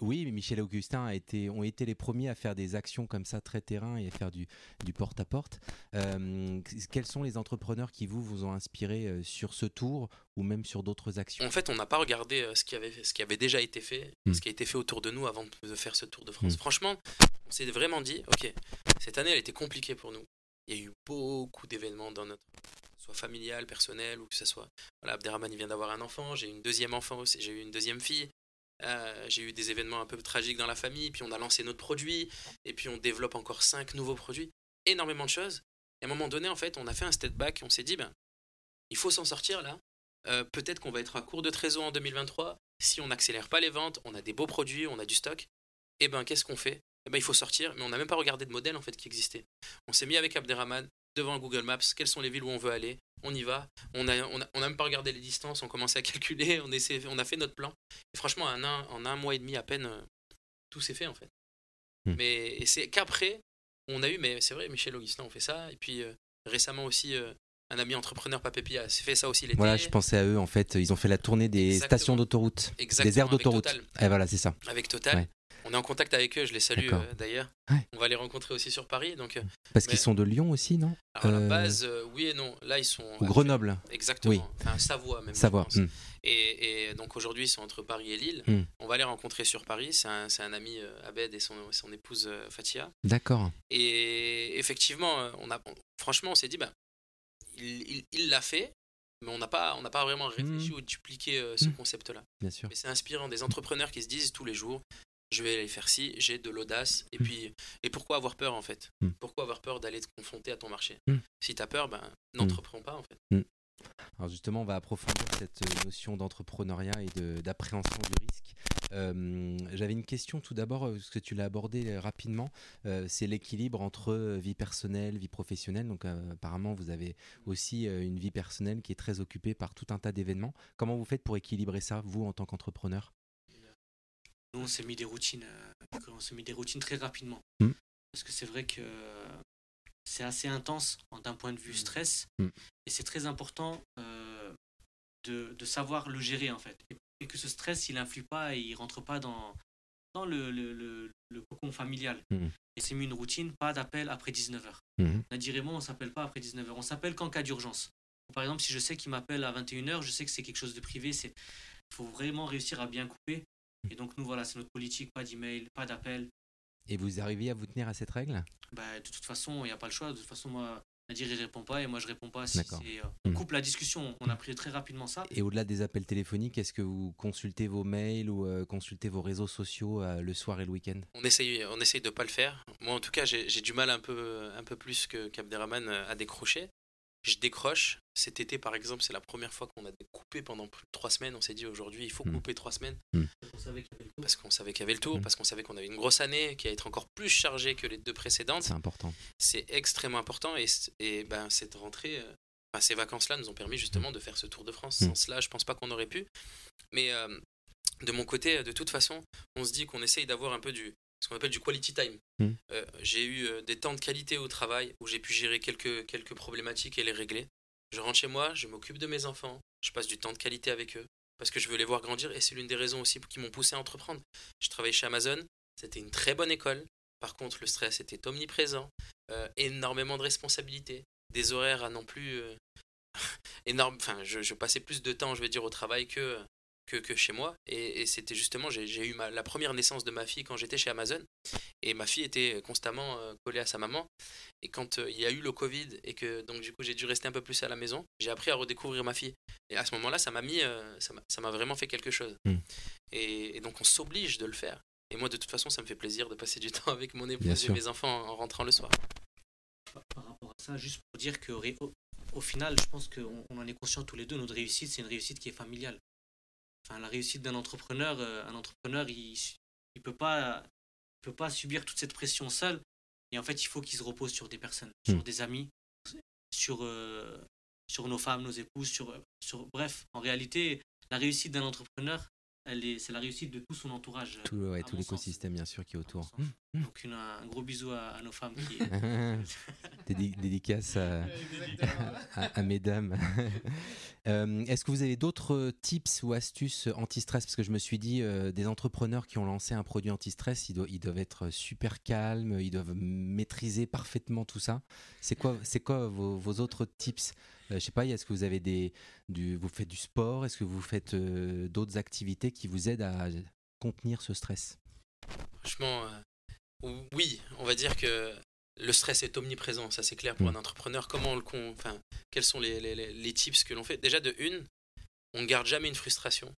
Oui, mais Michel et Augustin a été, ont été les premiers à faire des actions comme ça très terrain et à faire du, du porte-à-porte. Euh, quels sont les entrepreneurs qui vous, vous ont inspiré euh, sur ce tour ou même sur d'autres actions? En fait, on n'a pas regardé euh, ce qui, avait, ce qui avait déjà été fait, Mm. ce qui a été fait autour de nous avant de faire ce Tour de France. Mm. Franchement, on s'est vraiment dit, ok, cette année, elle était compliquée pour nous. Il y a eu beaucoup d'événements dans notre soit familial, personnel, ou que ce soit. Voilà, Abderrahmane il vient d'avoir un enfant, j'ai eu une deuxième enfant aussi, j'ai eu une deuxième fille. Euh, j'ai eu des événements un peu tragiques dans la famille, puis on a lancé notre produit, et puis on développe encore cinq nouveaux produits, énormément de choses. Et à un moment donné, en fait, on a fait un step back, on s'est dit, ben, il faut s'en sortir là. Euh, Peut-être qu'on va être à court de trésor en 2023. Si on n'accélère pas les ventes, on a des beaux produits, on a du stock. Et ben, qu'est-ce qu'on fait? Eh ben, il faut sortir, mais on n'a même pas regardé de modèle en fait qui existait. On s'est mis avec Abderrahman devant Google Maps, quelles sont les villes où on veut aller, on y va. On a, on a, on a même pas regardé les distances, on commençait à calculer, on, essaie, on a fait notre plan. Et franchement, en un, en un mois et demi à peine, euh, tout s'est fait en fait. Hmm. Mais c'est qu'après, on a eu, mais c'est vrai, Michel Augustin, on fait ça. Et puis euh, récemment aussi, euh, un ami entrepreneur, Papépi, a fait ça aussi l'été. Voilà, je pensais à eux en fait. Ils ont fait la tournée des Exactement. stations d'autoroute, des aires d'autoroute. Et voilà, c'est ça. avec Total. Ouais. On est en contact avec eux, je les salue euh, d'ailleurs. Ouais. On va les rencontrer aussi sur Paris. Donc, euh, Parce Mais- qu'ils sont de Lyon aussi, non? Alors à la base, euh, oui et non. Là, ils sont. Ou Grenoble, Exactement. Oui. Enfin, Savoie même. Savoie. hmm. Et, et donc aujourd'hui, ils sont entre Paris et Lille. Hmm. On va les rencontrer sur Paris. C'est un, ami, Abed, et son, son épouse Fatia. D'accord. Et effectivement, on a, franchement, on s'est dit, bah, il l'a fait, mais on n'a pas, on n'a pas vraiment réfléchi ou dupliqué euh, ce concept-là. Bien sûr. Mais c'est inspirant des entrepreneurs qui se disent tous les jours, je vais aller faire ci, j'ai de l'audace. Et Mm. puis, et pourquoi avoir peur en fait? Mm. Pourquoi avoir peur d'aller te confronter à ton marché? Mm. Si tu as peur, ben, n'entreprends pas en fait. Alors justement, on va approfondir cette euh, notion d'entrepreneuriat et de- d'appréhension du risque. Euh, J'avais une question tout d'abord, parce que tu l'as abordé rapidement, euh, c'est l'équilibre entre vie personnelle, vie professionnelle. Donc apparemment, vous avez aussi une vie personnelle qui est très occupée par tout un tas d'événements. Comment vous faites pour équilibrer ça, vous, en tant qu'entrepreneur? Nous, on s'est mis des routines, on s'est mis des routines très rapidement. Hmm. Parce que c'est vrai que c'est assez intense d'un point de vue Hmm. stress. Mm. Et c'est très important euh, de, de savoir le gérer en fait. Et, et que ce stress, il influe pas et il rentre pas dans, dans le, le, le, le cocon familial. Mm. Et c'est mis une routine, pas d'appel après 19h. Mhm. Nadir et moi, on s'appelle pas après 19h. On s'appelle qu'en cas d'urgence. Par exemple, si je sais qu'il m'appelle à 21h, je sais que c'est quelque chose de privé. Il faut vraiment réussir à bien couper. Et donc, nous, voilà, c'est notre politique pas d'email, pas d'appel. Et vous arrivez à vous tenir à cette règle? Bah, De toute façon, il n'y a pas le choix. De toute façon, moi, Nadir, il répond pas et moi, je réponds pas. Si euh, on Mhm. coupe la discussion. On a pris très rapidement ça. Et au-delà des appels téléphoniques, est-ce que vous consultez vos mails ou euh, consultez vos réseaux sociaux euh, le soir et le week-end? On essaye, on essaye de pas le faire. Moi, en tout cas, j'ai du mal un peu, un peu plus que qu'Abderrahman euh, à décrocher. Je décroche. Cet été, par exemple, c'est la première fois qu'on a coupé pendant plus de trois semaines. On s'est dit aujourd'hui, il faut Mm. couper trois semaines tour. parce qu'on savait qu'il y avait le tour, Mm. parce qu'on savait qu'on avait une grosse année qui allait être encore plus chargée que les deux précédentes. C'est important. C'est extrêmement important et, et ben, cette rentrée, euh, ces vacances-là nous ont permis justement de faire ce Tour de France. Sans cela, je pense pas qu'on aurait pu. Mais euh, de mon côté, de toute façon, on se dit qu'on essaye d'avoir un peu du ce qu'on appelle du quality time. Mm. Euh, j'ai eu euh, des temps de qualité au travail où j'ai pu gérer quelques, quelques problématiques et les régler. Je rentre chez moi, je m'occupe de mes enfants, je passe du temps de qualité avec eux parce que je veux les voir grandir et c'est l'une des raisons aussi qui m'ont poussé à entreprendre. Je travaillais chez Amazon, c'était une très bonne école. Par contre, le stress était omniprésent, euh, énormément de responsabilités, des horaires à non plus euh, énorme. Enfin, je, je passais plus de temps, je vais dire, au travail que que, que chez moi. Et, et c'était justement, j'ai j'ai eu ma- la première naissance de ma fille quand j'étais chez Amazon. Et ma fille était constamment euh, collée à sa maman. Et quand euh, il y a eu le Covid et que donc du coup j'ai dû rester un peu plus à la maison, j'ai appris à redécouvrir ma fille. Et à ce moment-là, ça m'a mis, euh, ça m'a- ça m'a vraiment fait quelque chose. Mm. Et, et donc on s'oblige de le faire. Et moi, de toute façon, ça me fait plaisir de passer du temps avec mon épouse et mes enfants en rentrant le soir. par rapport à ça, juste pour dire que au final, je pense qu'on on en est conscient tous les deux, notre réussite, c'est une réussite qui est familiale. Enfin, la réussite d'un entrepreneur, euh, un entrepreneur, il il peut pas, il peut pas subir toute cette pression seul. Et en fait, il faut qu'il se repose sur des personnes, sur Mm. des amis, sur, euh, sur nos femmes, nos épouses, sur, sur, bref, en réalité, la réussite d'un entrepreneur, c'est la réussite de tout son entourage. Tout, ouais, l'écosystème, bien sûr, qui est autour. sens. Donc, une- un gros bisou à, à nos femmes qui, Des dé- dédicaces à, à, à mesdames. Euh, Est-ce que vous avez d'autres tips ou astuces anti-stress? Parce que je me suis dit, euh, des entrepreneurs qui ont lancé un produit anti-stress, ils, doivent- ils doivent être super calmes, ils doivent maîtriser parfaitement tout ça. C'est quoi, c'est quoi vos, vos autres tips? Je sais pas, est-ce que vous avez des, du, vous faites du sport Est-ce que vous faites euh, d'autres activités qui vous aident à contenir ce stress? Franchement, euh, oui, on va dire que le stress est omniprésent, ça c'est clair pour Mm. un entrepreneur. Comment on le con... enfin, quels sont les, les, les- les tips que l'on fait? Déjà de une, on ne garde jamais une frustration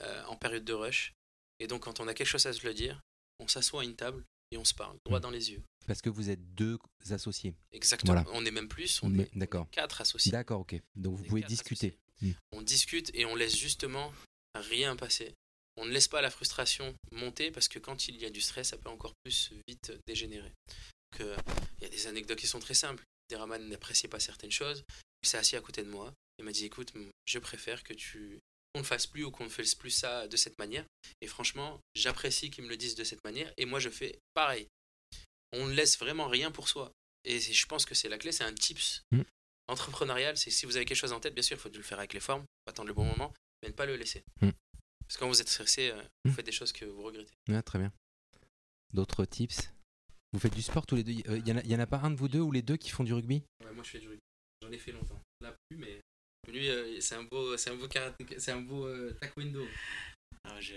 euh, en période de rush. Et donc quand on a quelque chose à se le dire, on s'assoit à une table et on se parle droit Mm. dans les yeux. Parce que vous êtes deux associés. Exactement. Voilà. On est même plus, on Mais- est, on est d'accord. quatre associés. D'accord, ok. Donc On vous pouvez discuter. associés. On discute et on laisse justement rien passer. On ne laisse pas la frustration monter parce que quand il y a du stress, ça peut encore plus vite dégénérer. Il y a des anecdotes qui sont très simples. Deraman n'appréciait pas certaines choses. Il s'est assis à côté de moi et m'a dit écoute, je préfère que tu qu'on ne fasse plus ou qu'on ne fasse plus ça de cette manière. Et franchement, j'apprécie qu'ils me le disent de cette manière et moi je fais pareil. On ne laisse vraiment rien pour soi. Et je pense que c'est la clé, c'est un tips Mm. entrepreneurial. C'est si vous avez quelque chose en tête, bien sûr, il faut le faire avec les formes, attendre le bon moment, mais ne pas le laisser. Mm. Parce que quand vous êtes stressé, euh, vous Mm. faites des choses que vous regrettez. Très bien. D'autres tips? Vous faites du sport tous les deux? Il y, en a- y en a pas un de vous deux ou les deux qui font du rugby? Ouais, moi je fais du rugby. J'en ai fait longtemps. Là plus, mais lui, euh, c'est un beau, c'est un beau karaté- c'est un beau euh, taekwondo. Ah, je-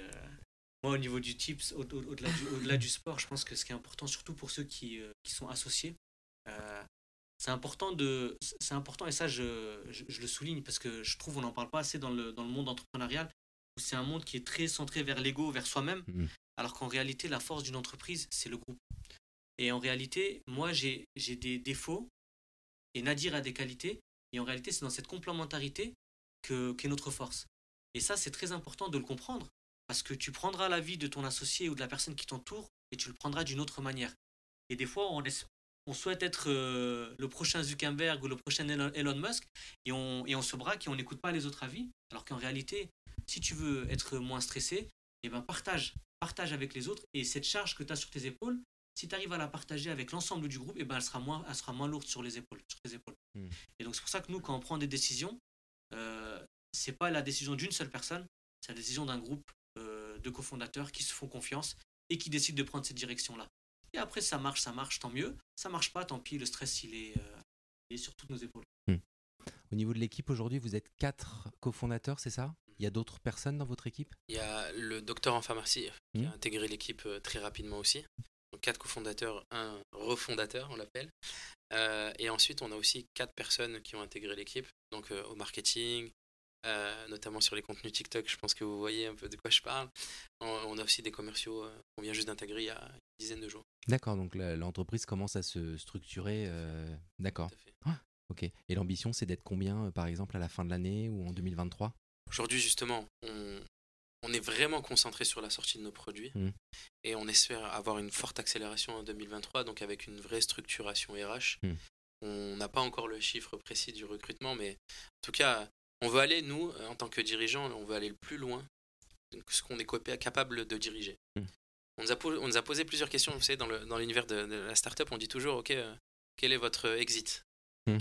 Moi, au niveau du tips, au- au- au-delà du, au-delà du sport, je pense que ce qui est important, surtout pour ceux qui, euh, qui sont associés, euh, c'est important de, c'est important et ça, je, je, je le souligne parce que je trouve on n'en parle pas assez dans le, dans le monde entrepreneurial. où C'est un monde qui est très centré vers l'ego, vers soi-même, Mhm. alors qu'en réalité, la force d'une entreprise, c'est le groupe. Et en réalité, moi, j'ai j'ai des défauts et Nadir a des qualités. Et en réalité, c'est dans cette complémentarité que qu'est notre force. Et ça, c'est très important de le comprendre. parce que tu prendras l'avis de ton associé ou de la personne qui t'entoure et tu le prendras d'une autre manière. Et des fois, on, on souhaite être euh, le prochain Zuckerberg ou le prochain Elon, Musk et on, et on se braque et on n'écoute pas les autres avis, alors qu'en réalité, si tu veux être moins stressé, eh ben partage, partage avec les autres et cette charge que tu as sur tes épaules, si tu arrives à la partager avec l'ensemble du groupe, eh ben elle sera moins, elle sera moins lourde sur les épaules, sur tes épaules. Hmm. Et donc c'est pour ça que nous, quand on prend des décisions, euh, c'est pas la décision d'une seule personne, c'est la décision d'un groupe euh, de cofondateurs qui se font confiance et qui décident de prendre cette direction-là. Et après, ça marche, ça marche, tant mieux. Ça marche pas, tant pis, le stress, il est, euh, sur toutes nos épaules. Hmm. Au niveau de l'équipe, aujourd'hui, vous êtes quatre cofondateurs, c'est ça? Il y a d'autres personnes dans votre équipe? Il y a le docteur en pharmacie qui a hmm. intégré l'équipe euh, très rapidement aussi. Donc, quatre cofondateurs, un refondateur, on l'appelle. Euh, et ensuite, on a aussi quatre personnes qui ont intégré l'équipe, donc au marketing, euh, notamment sur les contenus TikTok. Je pense que vous voyez un peu de quoi je parle. On, a aussi des commerciaux euh, qu'on vient juste d'intégrer il y a une dizaine de jours. D'accord, donc l'entreprise commence à se structurer. Euh, d'accord. Ah, ok. Et l'ambition, c'est d'être combien, par exemple, à la fin de l'année ou en 2023 Aujourd'hui, justement, on, on, est vraiment concentré sur la sortie de nos produits mmh. et on espère avoir une forte accélération en 2023, donc avec une vraie structuration RH. Mmh. On n'a pas encore le chiffre précis du recrutement, mais en tout cas, on veut aller, nous, euh, en tant que dirigeants, on veut aller le plus loin que ce qu'on est capable de diriger. Hmm. On, nous a on, nous a posé plusieurs questions, vous savez, dans l'univers de, de, la startup, on dit toujours, OK, euh, quel est votre exit?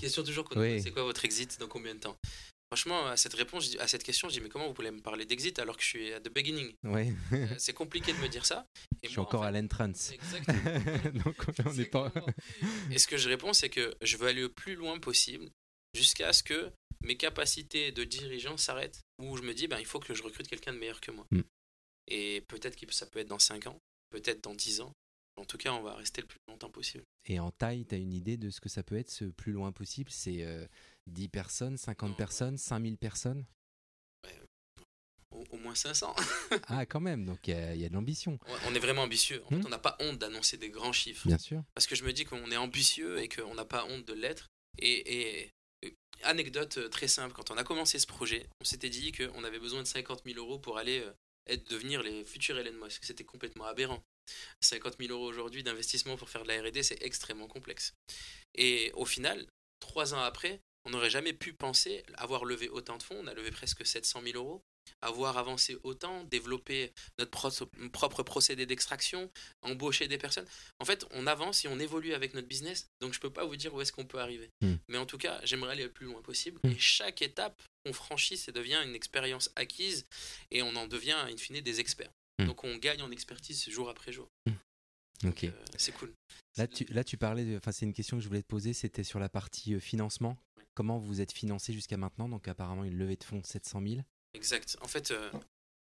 Question toujours qu'on c'est quoi votre exit, dans combien de temps? Franchement, à cette réponse, à cette question, je dis mais comment vous pouvez me parler d'exit alors que je suis à the beginning? Euh, C'est compliqué de me dire ça. Et je suis encore à l'entrance. Exactement. Donc on n'est pas. Et ce que je réponds, c'est que je veux aller le plus loin possible jusqu'à ce que mes capacités de dirigeant s'arrêtent, où je me dis, ben, il faut que je recrute quelqu'un de meilleur que moi. Mm. Et peut-être que ça peut être dans 5 ans, peut-être dans 10 ans. En tout cas, on va rester le plus longtemps possible. Et en taille, tu as une idée de ce que ça peut être, ce plus loin possible? C'est 10 euh, personnes, 50 personnes, 5000 personnes au, moins 500. ah, quand même, donc il y, a de l'ambition. On est vraiment ambitieux. En fait, mm. on n'a pas honte d'annoncer des grands chiffres. Bien sûr. Parce que je me dis qu'on est ambitieux et qu'on n'a pas honte de l'être. Et, et, anecdote euh, très simple, quand on a commencé ce projet, on s'était dit qu'on avait besoin de 50 000 euros pour aller euh, être, devenir les futurs Elon Musk. C'était complètement aberrant. 50 000 euros aujourd'hui d'investissement pour faire de la RD, c'est extrêmement complexe. Et au final, trois ans après, on n'aurait jamais pu penser avoir levé autant de fonds. On a levé presque 700 000 euros avoir avancé autant, développer notre propre procédé d'extraction, embaucher des personnes. En fait, on avance et on évolue avec notre business, donc je ne peux pas vous dire où est-ce qu'on peut arriver. Hmm. Mais en tout cas, j'aimerais aller le plus loin possible. Hmm. Et chaque étape qu'on franchit, ça devient une expérience acquise et on en devient, in fine, des experts. Hmm. Donc on gagne en expertise jour après jour. Ok. Euh, c'est cool. Là tu, là, tu parlais, enfin, c'est une question que je voulais te poser, c'était sur la partie euh, financement. Comment vous êtes financé jusqu'à maintenant Donc, apparemment, une levée de fonds de 700 000. Exact. En fait, euh,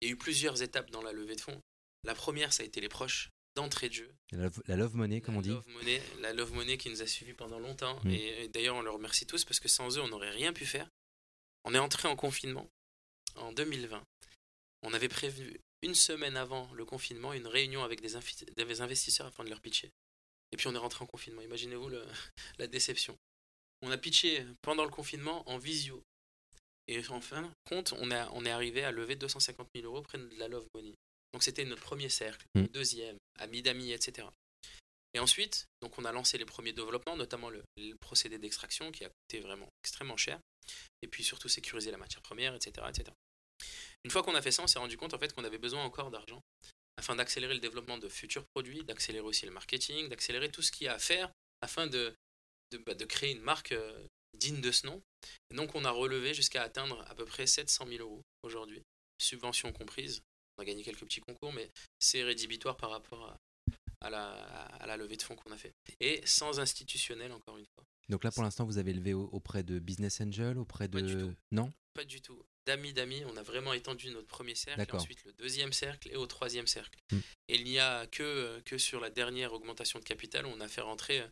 il y a eu plusieurs étapes dans la levée de fonds. La première, ça a été les proches d'entrée de jeu. La love, money, comme on dit. Love money, la love money qui nous a suivis pendant longtemps. Mm. Et, d'ailleurs, on leur remercie tous parce que sans eux, on n'aurait rien pu faire. On est entré en confinement en 2020. On avait prévu une semaine avant le confinement une réunion avec des, des investisseurs afin de leur pitcher. Et puis on est rentré en confinement. Imaginez-vous la déception. On a pitché pendant le confinement en visio et en fin compte, on, a, on est arrivé à lever 250 000 euros près de la Love Money. Donc c'était notre premier cercle, mm. deuxième, ami d'amis, etc. Et ensuite, donc on a lancé les premiers développements, notamment le, procédé d'extraction qui a coûté vraiment extrêmement cher. Et puis surtout sécuriser la matière première, etc. etc. Une fois qu'on a fait ça, on s'est rendu compte en fait qu'on avait besoin encore d'argent afin d'accélérer le développement de futurs produits, d'accélérer aussi le marketing, d'accélérer tout ce qu'il y a à faire afin de, de, bah, de créer une marque euh, digne de ce nom. donc on a relevé jusqu'à atteindre à peu près 700 000 euros aujourd'hui, subventions comprises. On a gagné quelques petits concours, mais c'est rédhibitoire par rapport à, la, levée de fonds qu'on a fait. Et sans institutionnel, encore une fois. Donc là, pour l'instant, vous avez levé auprès de Business Angel, auprès de... Pas du tout. Non Pas du tout. D'amis d'amis, on a vraiment étendu notre premier cercle, ensuite le deuxième cercle et au troisième cercle. Hmm. Et il n'y a que, que sur la dernière augmentation de capital, on a fait rentrer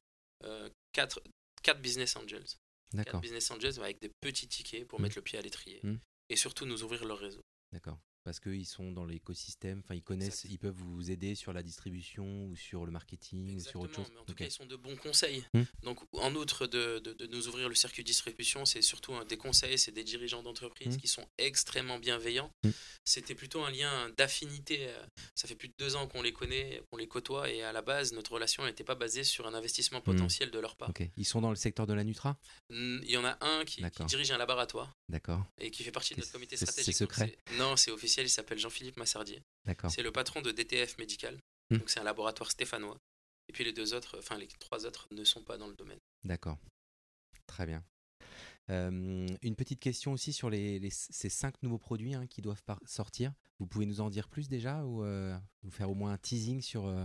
euh, quatre 4 business angels. D'accord. Business Angels avec des petits tickets pour hmm. mettre le pied à l'étrier hmm. et surtout nous ouvrir leur réseau. D'accord. Parce qu'ils sont dans l'écosystème, enfin ils connaissent, ils peuvent vous aider sur la distribution ou sur le marketing ou sur autre chose. mais en tout cas, ils sont de bons conseils. Hmm. Donc, en outre de, de- de nous ouvrir le circuit de distribution, c'est surtout des conseils, c'est des dirigeants d'entreprise Hmm. qui sont extrêmement bienveillants. Hmm. C'était plutôt un lien d'affinité. euh, Ça fait plus de deux ans qu'on les connaît, qu'on les côtoie, et à la base, notre relation n'était pas basée sur un investissement potentiel de leur part. Ils sont dans le secteur de la Nutra? Il y en a un qui, qui dirige un laboratoire D'accord, et qui fait partie de notre comité stratégique. c'est secret? Non, c'est officiel, il s'appelle Jean-Philippe Massardier. d'accord. C'est le patron de DTF Médical. Hmm. Donc, c'est un laboratoire stéphanois. Et puis les deux autres, enfin les trois autres, ne sont pas dans le domaine. D'accord. Très bien. Euh, une petite question aussi sur les, les- ces cinq nouveaux produits hein, qui doivent par- sortir. Vous pouvez nous en dire plus déjà ou euh, nous faire au moins un teasing sur euh,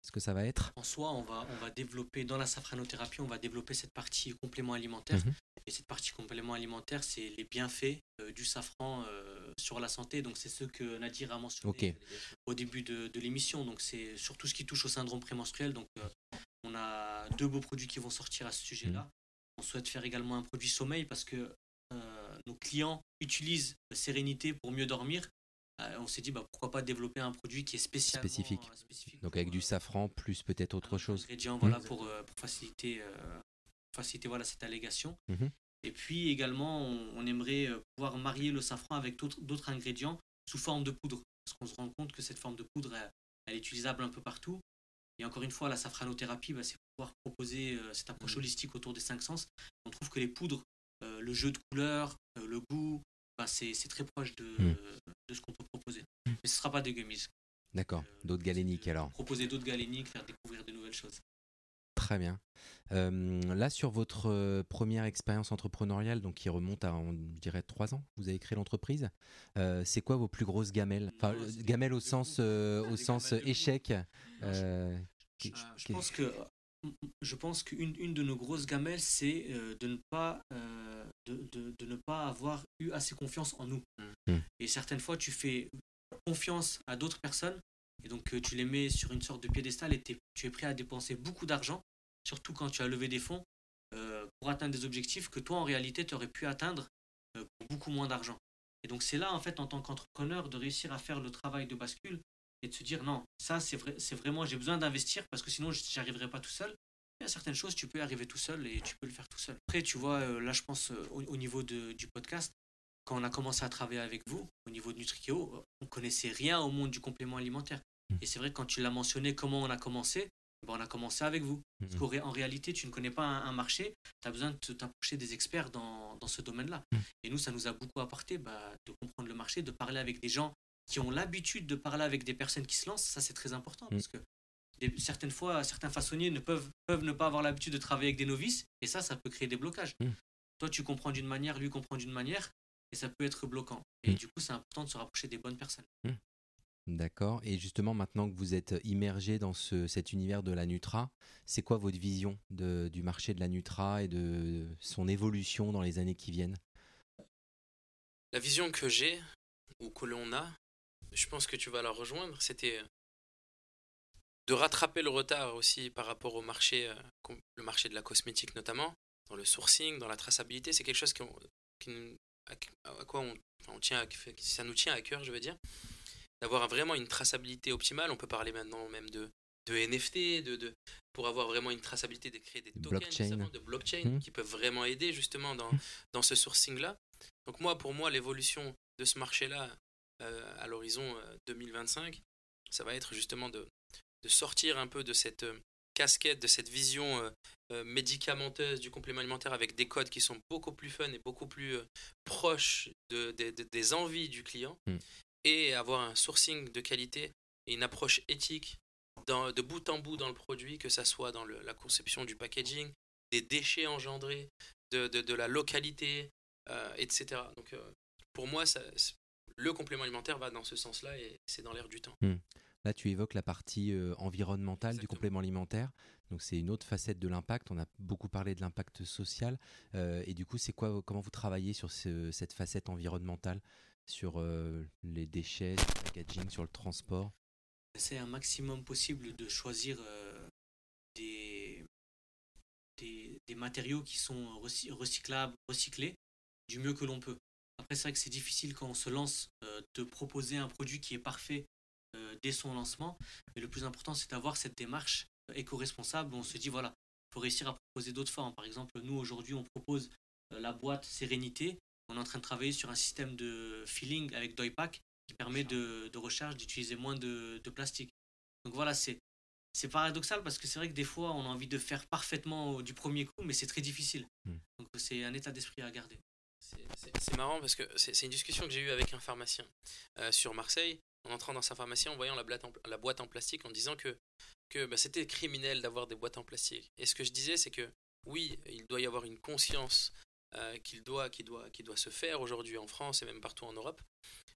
ce que ça va être? En soi, on va, on va développer, dans la safranothérapie, on va développer cette partie complément alimentaire. Mhm. Et cette partie complément alimentaire, c'est les bienfaits euh, du safran euh, sur la santé. Donc, c'est ce que Nadir a mentionné au début de, de l'émission. Donc, c'est surtout ce qui touche au syndrome prémenstruel. Donc, euh, on a deux beaux produits qui vont sortir à ce sujet-là. On souhaite faire également un produit sommeil parce que euh, nos clients utilisent Sérénité pour mieux dormir. Euh, on s'est dit, bah, pourquoi pas développer un produit qui est Spécifique. euh, spécifique Donc avec du safran plus peut-être autre chose. ingrédient, voilà, pour, pour faciliter, faciliter voilà, cette allégation. Mhm. Et puis également, on, on aimerait euh, pouvoir marier le safran avec d'autres ingrédients sous forme de poudre. Parce qu'on se rend compte que cette forme de poudre, elle, elle est utilisable un peu partout. Et encore une fois, la safranothérapie, bah, c'est pouvoir proposer euh, cette approche Mhm. holistique autour des cinq sens. On trouve que les poudres, euh, le jeu de couleurs, euh, le goût, bah, c'est très proche de, Mhm. de ce qu'on peut proposer. Mais ce ne sera pas des gummies. D'accord. D'autres galéniques alors. Proposer d'autres galéniques, faire découvrir de nouvelles choses. Très bien. Euh, là, sur votre euh, première expérience entrepreneuriale, donc qui remonte à, on, je dirais, trois ans, vous avez créé l'entreprise. Euh, c'est quoi vos plus grosses gamelles? Enfin, euh, gamelles au sens, euh, au sens échec. Je- euh, Je, qui- je qui- pense que je pense qu'une une de nos grosses gamelles, c'est euh, de ne pas euh, de, de- de ne pas avoir eu assez confiance en nous. Mm. Et certaines fois, tu fais confiance à d'autres personnes et donc euh, tu les mets sur une sorte de piédestal et tu es prêt à dépenser beaucoup d'argent, surtout quand tu as levé des fonds euh, pour atteindre des objectifs que toi en réalité tu aurais pu atteindre euh, pour beaucoup moins d'argent. Et donc c'est là en fait en tant qu'entrepreneur de réussir à faire le travail de bascule et de se dire non, ça c'est vrai, c'est vraiment j'ai besoin d'investir parce que sinon je n'y arriverai pas tout seul. Il y a certaines choses, tu peux y arriver tout seul et tu peux le faire tout seul. Après, tu vois, euh, là je pense au, au niveau de- du podcast, quand on a commencé à travailler avec vous, au niveau de Nutrikeo, on connaissait rien au monde du complément alimentaire. Mm. Et c'est vrai que quand tu l'as mentionné comment on a commencé, ben, on a commencé avec vous. Parce Mhm. qu'en ré- en réalité, tu ne connais pas un, un marché, tu as besoin de t'approcher des experts dans, dans ce domaine-là. Mm. Et nous, ça nous a beaucoup apporté bah, de comprendre le marché, de parler avec des gens qui ont l'habitude de parler avec des personnes qui se lancent. Ça, c'est très important Mm. parce que des- certaines fois, certains façonniers ne peuvent, peuvent ne pas avoir l'habitude de travailler avec des novices et ça, ça peut créer des blocages. Toi, tu comprends d'une manière, lui comprend d'une manière et ça peut être bloquant. Et du coup, c'est important de se rapprocher des bonnes personnes. D'accord. Et justement, maintenant que vous êtes immergé dans ce, cet univers de la Nutra, c'est quoi votre vision du marché de la Nutra et de son évolution dans les années qui viennent? La vision que j'ai, ou que l'on a, je pense que tu vas la rejoindre, c'était euh, de rattraper le retard aussi par rapport au marché, euh, le marché de la cosmétique notamment, dans le sourcing, dans la traçabilité. C'est quelque chose qui, à, quoi on, tient, ça nous tient à cœur, je veux dire, d'avoir vraiment une traçabilité optimale. On peut parler maintenant même de, de NFT, de, de, pour avoir vraiment une traçabilité, de créer des De tokens blockchain. de blockchain Mhm. qui peuvent vraiment aider justement dans, Mhm. dans ce sourcing-là. Donc moi, pour moi, l'évolution de ce marché-là euh, à l'horizon euh, 2025, ça va être justement de, de sortir un peu de cette euh, casquette, de cette vision euh, euh, médicamenteuse du complément alimentaire avec des codes qui sont beaucoup plus fun et beaucoup plus euh, proches de, de- de- des envies du client Mm. Et avoir un sourcing de qualité et une approche éthique dans- de bout en bout dans le produit, que ça soit dans le- la conception du packaging, des déchets engendrés, de, de- de la localité, euh, etc. Donc euh, pour moi, ça, le complément alimentaire va dans ce sens-là et c'est dans l'air du temps. Là, tu évoques la partie euh, environnementale du complément alimentaire. Donc, c'est une autre facette de l'impact. On a beaucoup parlé de l'impact social. Et du coup, c'est quoi Comment vous travaillez sur ce- cette facette environnementale, sur euh, les déchets, sur le packaging, sur le transport? Essaie un maximum possible de choisir euh, des, des, matériaux qui sont recy- recyclables, recyclés, du mieux que l'on peut. Après, c'est vrai que c'est difficile quand on se lance euh, de proposer un produit qui est parfait dès son lancement. Mais le plus important, c'est d'avoir cette démarche éco-responsable où on se dit, voilà, il faut réussir à proposer d'autres formes. Par exemple, nous, aujourd'hui, on propose la boîte Sérénité. On est en train de travailler sur un système de filling avec Doypack qui permet de, de recharge, d'utiliser moins de, de plastique. Donc voilà, c'est c'est paradoxal parce que c'est vrai que des fois on a envie de faire parfaitement du premier coup, mais c'est très difficile. Mm. Donc c'est un état d'esprit à garder. C'est- C'est c'est marrant parce que c'est c'est une discussion que j'ai eue avec un pharmacien euh, sur Marseille, en entrant dans sa pharmacie, en voyant la boîte en, la boîte en plastique, en disant que, que bah, c'était criminel d'avoir des boîtes en plastique. Et ce que je disais, c'est que oui, il doit y avoir une conscience euh, qu'il doit, qui doit, doit se faire aujourd'hui en France et même partout en Europe.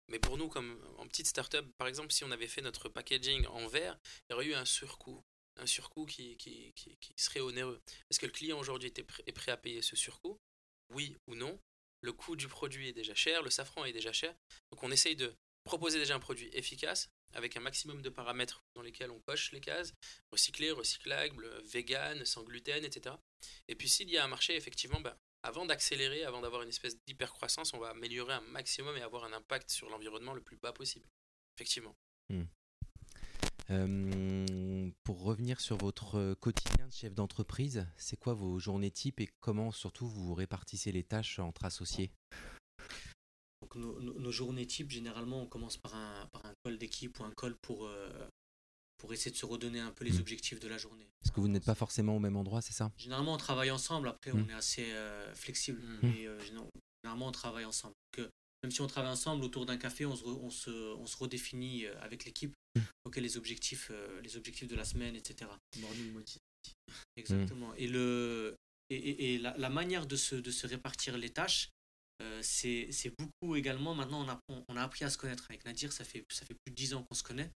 Mais pour nous, comme en petite start-up, par exemple, si on avait fait notre packaging en verre, il y aurait eu un surcoût. Un surcoût qui, qui, qui, serait onéreux. Est-ce que le client aujourd'hui est prêt à payer ce surcoût? Oui ou non le coût du produit est déjà cher, le safran est déjà cher. Donc on essaye de proposer déjà un produit efficace avec un maximum de paramètres dans lesquels on coche les cases, recyclé, recyclable, vegan, sans gluten, etc. Et puis s'il y a un marché, effectivement, ben, avant d'accélérer, avant d'avoir une espèce d'hypercroissance, on va améliorer un maximum et avoir un impact sur l'environnement le plus bas possible. Effectivement. Euh, pour revenir sur votre euh, quotidien de chef d'entreprise, c'est quoi vos journées types et comment surtout vous répartissez les tâches entre associés? Donc nos, nos- nos journées types, généralement, on commence par un, par un call d'équipe ou un call pour, euh, pour essayer de se redonner un peu les Mm. objectifs de la journée. Est-ce que vous n'êtes pas forcément au même endroit, c'est ça Généralement, on travaille ensemble. Après, Mm. on est assez euh, flexible. Mm. Mais euh, généralement, on travaille ensemble. Donc, euh, même si on travaille ensemble autour d'un café, on se, re- on se, on se redéfinit euh, avec l'équipe Mm. ok, les, objectifs, euh, les objectifs de la semaine, etc. Morning motive. Exactement. Et, le, et, et- et la, la manière de se, de se répartir les tâches, euh, c'est c'est beaucoup également. Maintenant, on a, on, on a appris à se connaître. Avec Nadir, ça fait, ça fait plus de 10 ans qu'on se connaît.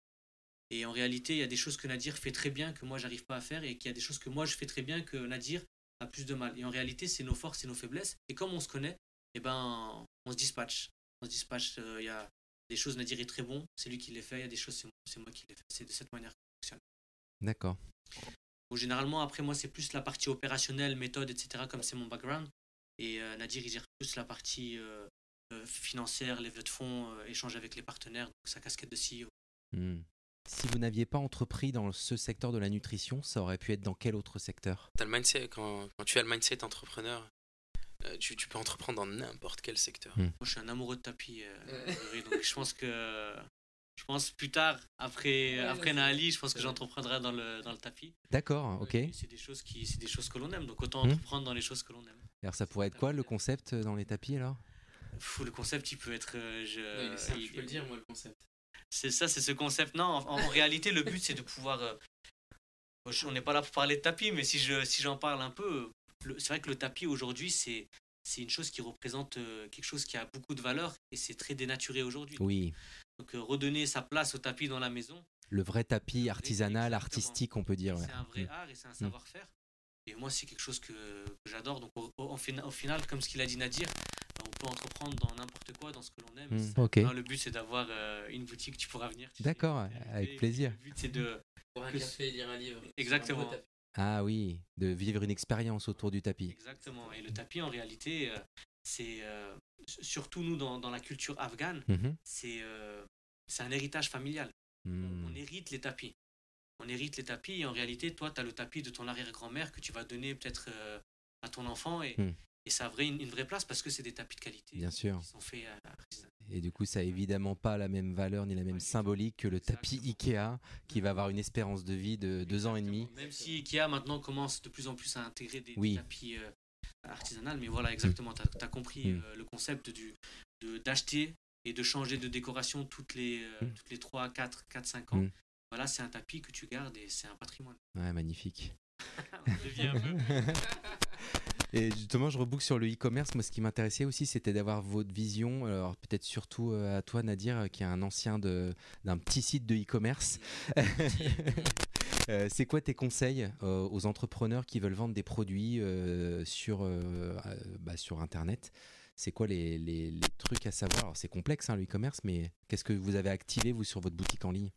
Et en réalité, il y a des choses que Nadir fait très bien que moi, j'arrive pas à faire. Et qu'il y a des choses que moi, je fais très bien que Nadir a plus de mal. Et en réalité, c'est nos forces et nos faiblesses. Et comme on se connaît, eh ben, on se dispatche. On se dispatche. euh, Il y a des choses, Nadir est très bon, c'est lui qui les fait. Il y a des choses, c'est moi, c'est moi qui les fais. C'est de cette manière. D'accord. Ou généralement, après moi, c'est plus la partie opérationnelle, méthode, etc., comme c'est mon background. Et euh, Nadir, il gère plus la partie euh, euh, financière, levée de fonds, échange avec les partenaires, donc sa casquette de CEO. Hmm. Si vous n'aviez pas entrepris dans ce secteur de la nutrition, ça aurait pu être dans quel autre secteur? T'as le mindset, quand, quand tu as le mindset entrepreneur, euh, tu, tu peux entreprendre dans n'importe quel secteur. Hmm. Moi, je suis un amoureux de tapis, euh, donc je pense que. Je pense plus tard, après, Ouais, après je pense que j'entreprendrai dans le, dans le tapis. D'accord, ok. Et C'est des choses qui, c'est des choses que l'on aime, donc autant Hmm. entreprendre dans les choses que l'on aime. Alors ça pourrait être quoi le concept euh, dans les tapis alors? Le concept, il peut être. euh, je- Ouais, il est simple, il- je peux le dire, moi, le concept. C'est ça, c'est ce concept. Non, en, en réalité, le but, c'est de pouvoir. euh, on n'est pas là pour parler de tapis, mais si je si j'en parle un peu, c'est vrai que le tapis aujourd'hui, c'est c'est une chose qui représente euh, quelque chose qui a beaucoup de valeur et c'est très dénaturé aujourd'hui. Oui, Donc euh, redonner sa place au tapis dans la maison, le vrai tapis vrai, artisanal, artistique, on peut dire. ouais. c'est un vrai Hmm. art et c'est un savoir-faire. Et moi, c'est quelque chose que, que j'adore. Donc au, au- au fina- au final, comme ce qu'il a dit Nadir, peut entreprendre dans n'importe quoi, dans ce que l'on aime. Non, le but, c'est d'avoir euh, une boutique, tu pourras venir. tu. D'accord, avec et plaisir. Le but, c'est de Pour un café, lire un livre. Exactement. Un. Ah oui, de vivre une expérience autour du tapis. Exactement. Et le tapis, en réalité, euh, c'est euh, surtout nous dans, dans la culture afghane, Mhm. c'est euh, c'est un héritage familial. On, Hmm. on hérite les tapis. On hérite les tapis et en réalité, toi, tu as le tapis de ton arrière-grand-mère que tu vas donner peut-être euh, à ton enfant et, Hmm. Et ça a vrai, une, une vraie place parce que c'est des tapis de qualité Bien sûr. qui sont faits à, à. Et du coup, ça a évidemment pas la même valeur ni la même symbolique que le tapis. Ikea qui va avoir une espérance de vie de deux ans et demi. Même si Ikea maintenant commence de plus en plus à intégrer des, tapis euh, artisanaux, mais voilà, exactement, tu as, compris Mm. euh, le concept du d'acheter et de changer de décoration toutes les, euh, Mm. toutes les 3, 4, 4, 5 ans. Mm. Voilà, c'est un tapis que tu gardes et c'est un patrimoine. Ouais, magnifique. On devient un peu. Et justement, je reboucle sur le e-commerce. Moi, ce qui m'intéressait aussi, c'était d'avoir votre vision. Alors, peut-être surtout euh, à toi, Nadir, euh, qui est un ancien d'un petit site de e-commerce. Euh, c'est quoi tes conseils aux entrepreneurs qui veulent vendre des produits sur, bah, sur Internet? C'est quoi les, les- trucs à savoir? C'est complexe, hein, le e-commerce, mais qu'est-ce que vous avez activé, vous, sur votre boutique en ligne?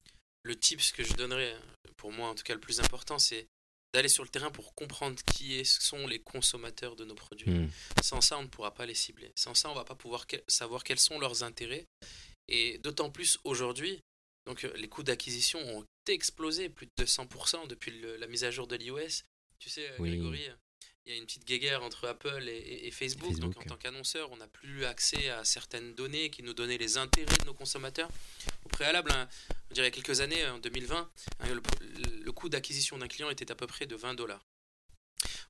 Le tip, ce que je donnerais, pour moi en tout cas le plus important, c'est d'aller sur le terrain pour comprendre qui sont les consommateurs de nos produits. Hmm. Sans ça, on ne pourra pas les cibler. Sans ça, on va pas pouvoir que- savoir quels sont leurs intérêts. Et d'autant plus aujourd'hui, donc euh, les coûts d'acquisition ont explosé plus de 200% depuis le- la mise à jour de l'iOS. Tu sais, euh, Oui. Grégory, il y a une petite guéguerre entre Apple et, et- et Facebook. Donc, en tant qu'annonceur, on n'a plus accès à certaines données qui nous donnaient les intérêts de nos consommateurs. Au préalable, hein, on dirait il y a quelques années, en 2020, hein, le, le coût d'acquisition d'un client était à peu près de 20 dollars.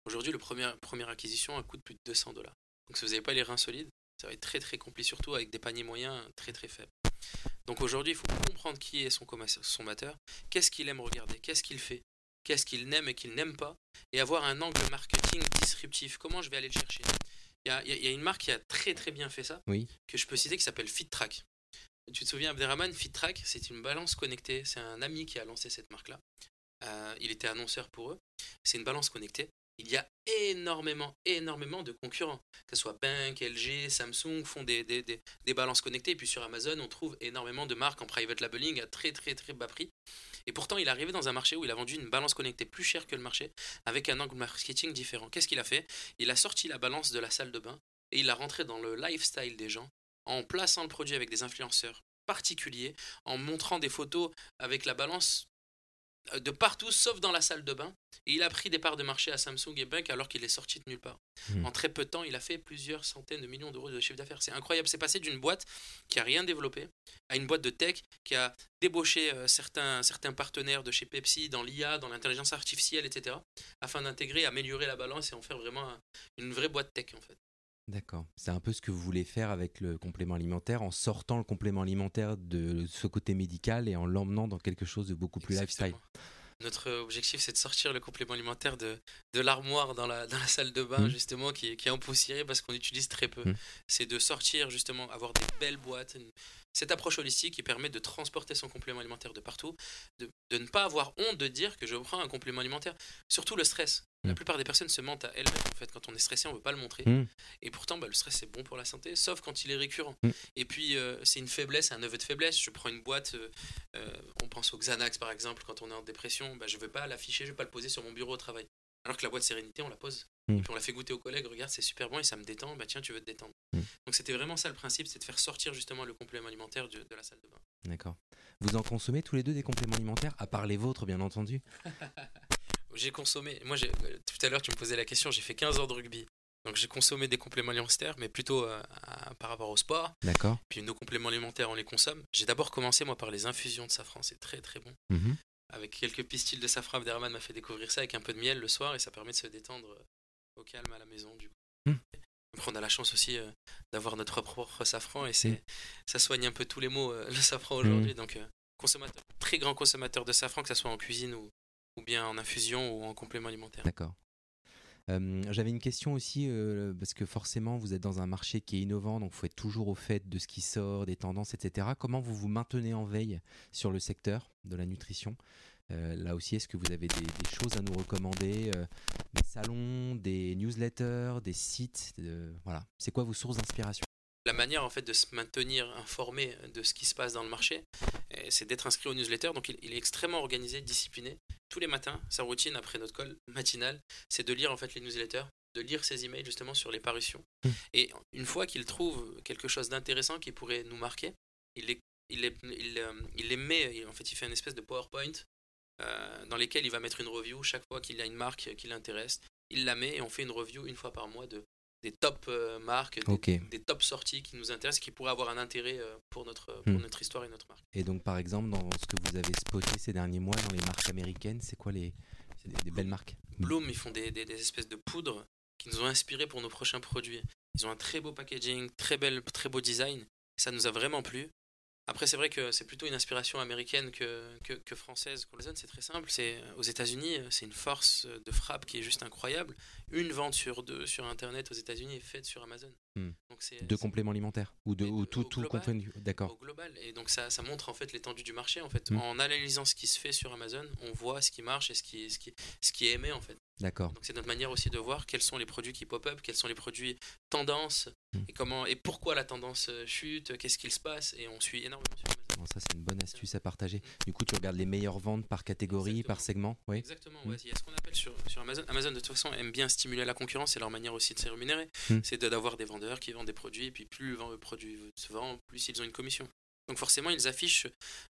Aujourd'hui, premier, première acquisition a coûte plus de 200 dollars. Donc, si vous n'avez pas les reins solides, ça va être très très compliqué, surtout avec des paniers moyens très très faibles. Donc aujourd'hui, il faut comprendre qui est son consommateur, qu'est-ce qu'il aime regarder, qu'est-ce qu'il fait, qu'est-ce qu'il n'aime et qu'il n'aime pas, et avoir un angle marketing disruptif. Comment je vais aller le chercher? Il y a, y y une marque qui a très très bien fait ça, Oui. que je peux citer, qui s'appelle FitTrack. Tu te souviens, Abderrahman, FitTrack, c'est une balance connectée. C'est un ami qui a lancé cette marque-là. Euh, il était annonceur pour eux. C'est une balance connectée. Il y a énormément, énormément de concurrents. Que ce soit Bank, LG, Samsung font des, des, des- des balances connectées. Et puis sur Amazon, on trouve énormément de marques en private labeling à très très très bas prix. Et pourtant, il est arrivé dans un marché où il a vendu une balance connectée plus chère que le marché, avec un angle marketing différent. Qu'est-ce qu'il a fait? Il a sorti la balance de la salle de bain et il l'a rentré dans le lifestyle des gens en plaçant le produit avec des influenceurs particuliers, en montrant des photos avec la balance de partout sauf dans la salle de bain. Et il a pris des parts de marché à Samsung et Bank alors qu'il est sorti de nulle part. Hmm. En très peu de temps, il a fait plusieurs centaines de millions d'euros de chiffre d'affaires. C'est incroyable. C'est passé d'une boîte qui a rien développé à une boîte de tech qui a débauché euh, certains, certains partenaires de chez Pepsi dans l'IA, dans l'intelligence artificielle, etc. afin d'intégrer, améliorer la balance et en faire vraiment un- une vraie boîte tech en fait. D'accord. C'est un peu ce que vous voulez faire avec le complément alimentaire en sortant le complément alimentaire de ce côté médical et en l'emmenant dans quelque chose de beaucoup plus lifestyle. Notre objectif, c'est de sortir le complément alimentaire de, de l'armoire dans la, dans la salle de bain, Mm. justement, qui, est- qui est empoussiérée parce qu'on utilise très peu. Mm. C'est de sortir, justement, avoir des belles boîtes. une- Cette approche holistique qui permet de transporter son complément alimentaire de partout, de, de ne pas avoir honte de dire que je prends un complément alimentaire. Surtout le stress. La Mm. plupart des personnes se mentent à elles-mêmes, en fait. Quand on est stressé, on ne veut pas le montrer. Mm. Et pourtant, bah, le stress, c'est bon pour la santé, sauf quand il est récurrent. Mm. Et puis, euh, c'est une faiblesse, un aveu de faiblesse. Je prends une boîte, euh, euh, on pense au Xanax par exemple, quand on est en dépression, bah, je ne vais pas l'afficher, je ne vais pas le poser sur mon bureau au travail. Alors que la boîte sérénité, on la pose. Mm. Et puis on la fait goûter aux collègues, regarde, c'est super bon et ça me détend, bah tiens, tu veux te détendre. Donc c'était vraiment ça le principe, c'est de faire sortir justement le complément alimentaire de, de la salle de bain. D'accord. Vous en consommez tous les deux des compléments alimentaires, à part les vôtres, bien entendu? J'ai consommé, moi euh, tout à l'heure tu me posais la question, j'ai fait 15 ans de rugby. Donc j'ai consommé des compléments alimentaires, mais plutôt euh, à- par rapport au sport. D'accord. Puis nos compléments alimentaires, on les consomme. J'ai d'abord commencé moi par les infusions de safran, c'est très très bon. Mhm. avec quelques pistils de safran. Abderrahman m'a fait découvrir ça avec un peu de miel le soir et ça permet de se détendre euh, au calme à la maison. Du coup. Hmm. Après, on a la chance aussi euh, d'avoir notre propre safran et c'est Hmm. ça soigne un peu tous les maux euh, le safran aujourd'hui. Donc euh, consommateur, très grand consommateur de safran, que ce soit en cuisine ou, ou bien en infusion ou en complément alimentaire. D'accord. Euh, J'avais une question aussi, euh, parce que forcément, vous êtes dans un marché qui est innovant, donc il faut être toujours au fait de ce qui sort, des tendances, etc. Comment vous vous maintenez en veille sur le secteur de la nutrition? Euh, Là aussi, est-ce que vous avez des, des choses à nous recommander Des salons, des newsletters, des sites Voilà. C'est quoi vos sources d'inspiration? La manière en fait de se maintenir informé de ce qui se passe dans le marché, c'est d'être inscrit au newsletter. Donc il, il est extrêmement organisé, discipliné. Tous les matins, sa routine après notre call matinal, c'est de lire en fait les newsletters, de lire ses emails justement sur les parutions. Mm. Et une fois qu'il trouve quelque chose d'intéressant qui pourrait nous marquer, il les, il les, il, euh, il les met, il- en fait il fait une espèce de PowerPoint euh, dans lesquels il va mettre une review chaque fois qu'il a une marque qui l'intéresse. Il la met et on fait une review une fois par mois de des top euh, marques, des, top sorties qui nous intéressent, qui pourraient avoir un intérêt euh, pour notre, pour Hmm. notre histoire et notre marque. Et donc, par exemple, dans ce que vous avez spoté ces derniers mois dans les marques américaines, c'est quoi les des, des belles marques? Bloom, ils font des, des- des espèces de poudres qui nous ont inspirés pour nos prochains produits. Ils ont un très beau packaging, très, belle, très beau design. Ça nous a vraiment plu. Après, c'est vrai que c'est plutôt une inspiration américaine que, que, française. C'est très simple. C'est aux États-Unis, c'est une force de frappe qui est juste incroyable. Une vente sur deux sur Internet aux États-Unis est faite sur Amazon. Hmm. Donc De compléments alimentaires Ou, de, ou tout, tout global. D'accord. au global. Et donc ça, ça montre en fait l'étendue du marché. En fait, Mm. en analysant ce qui se fait sur Amazon, on voit ce qui marche et ce qui, ce qui, ce qui est aimé en fait. D'accord. Donc c'est notre manière aussi de voir quels sont les produits qui pop-up, quels sont les produits tendances Mm. et comment et pourquoi la tendance euh, chute, qu'est-ce qu'il se passe et on suit énormément sur Amazon. Bon, ça, c'est une bonne astuce à partager. Du coup, tu regardes les meilleures ventes par catégorie, par segment. Oui. Exactement. Mm. ouais. Il y a ce qu'on appelle sur, sur Amazon. Amazon, de toute façon, aime bien stimuler la concurrence. C'est leur manière aussi de se rémunérer. Mm. C'est d'avoir des vendeurs qui vendent des produits. Et puis, plus le produit se vend, plus ils ont une commission. Donc, forcément, ils affichent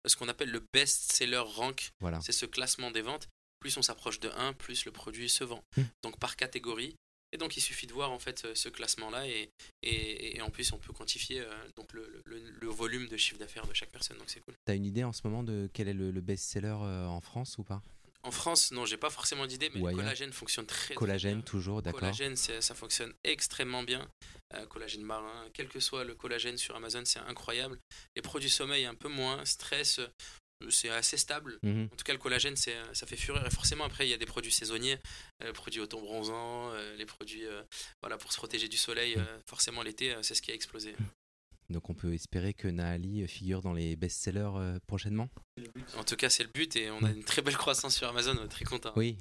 ce qu'on appelle le best-seller rank. Voilà. C'est ce classement des ventes. Plus on s'approche de 1, plus le produit se vend. Mm. Donc, par catégorie. Et donc, il suffit de voir en fait ce classement-là. Et, et, et en plus, on peut quantifier euh, donc le, le- le volume de chiffre d'affaires de chaque personne. Donc, c'est cool. T'as une idée en ce moment de quel est le, le best-seller euh, en France ou pas? En France, non, j'ai pas forcément d'idée, mais le collagène fonctionne très, très Collagène, bien. toujours, d'accord. Collagène, ça fonctionne extrêmement bien. Euh, collagène marin, quel que soit le collagène sur Amazon, c'est incroyable. Les produits sommeil, un peu moins. Stress, euh, c'est assez stable. Mhm. En tout cas, le collagène, c'est, euh, ça fait fureur. Et forcément, après, il y a des produits saisonniers, euh, produits auto-bronzants, euh, les produits euh, voilà, pour se protéger du soleil. euh, forcément, l'été, euh, c'est ce qui a explosé. Donc, on peut espérer que Naali figure dans les best-sellers euh, prochainement. En tout cas, c'est le but et on a une très belle croissance sur Amazon. On est très content. Oui.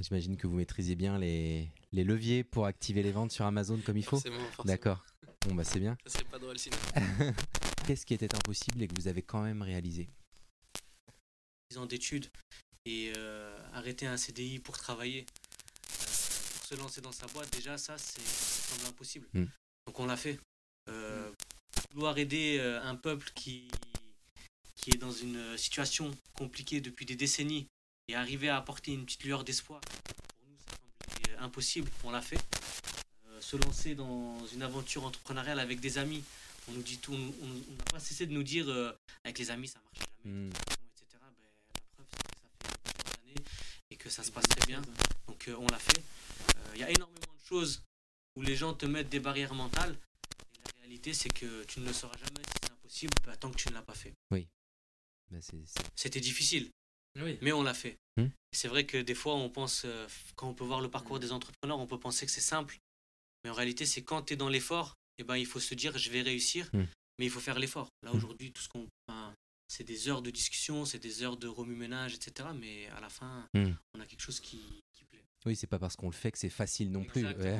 J'imagine que vous maîtrisez bien les, les leviers pour activer les ventes sur Amazon comme il faut. Forcément, forcément. D'accord. Bon, bah, c'est bien. Ça serait pas drôle sinon. Qu'est-ce qui était impossible et que vous avez quand même réalisé? 10 ans d'études et euh, arrêter un CDI pour travailler, euh, pour se lancer dans sa boîte, déjà ça, c'est semble impossible. Mm. Donc on l'a fait. Euh, Vouloir aider un peuple qui, qui est dans une situation compliquée depuis des décennies et arriver à apporter une petite lueur d'espoir, pour nous, ça semblait impossible. On l'a fait. Euh, se lancer dans une aventure entrepreneuriale avec des amis, on nous dit tout, on n'a pas cessé de nous dire euh, avec les amis ça marche jamais Hmm. etc. Ben, la preuve, c'est que ça fait plusieurs années et que ça se passe très bien. Donc, euh, on l'a fait. Euh, Il y a énormément de choses où les gens te mettent des barrières mentales. Et la réalité, c'est que tu ne le sauras jamais si c'est impossible ben, tant que tu ne l'as pas fait. Bah, c'est- c'est- C'était difficile, Oui. mais on l'a fait. Hmm. C'est vrai que des fois, on pense, euh, quand on peut voir le parcours des entrepreneurs, on peut penser que c'est simple. Mais en réalité, c'est quand tu es dans l'effort, et ben, il faut se dire, je vais réussir, Hmm. mais il faut faire l'effort. Là, Hmm. aujourd'hui, tout ce qu'on. C'est des heures de discussion, c'est des heures de remue-ménage, etc. Mais à la fin, Hmm. on a quelque chose qui, qui plaît. Oui, c'est pas parce qu'on le fait que c'est facile non plus. Ouais.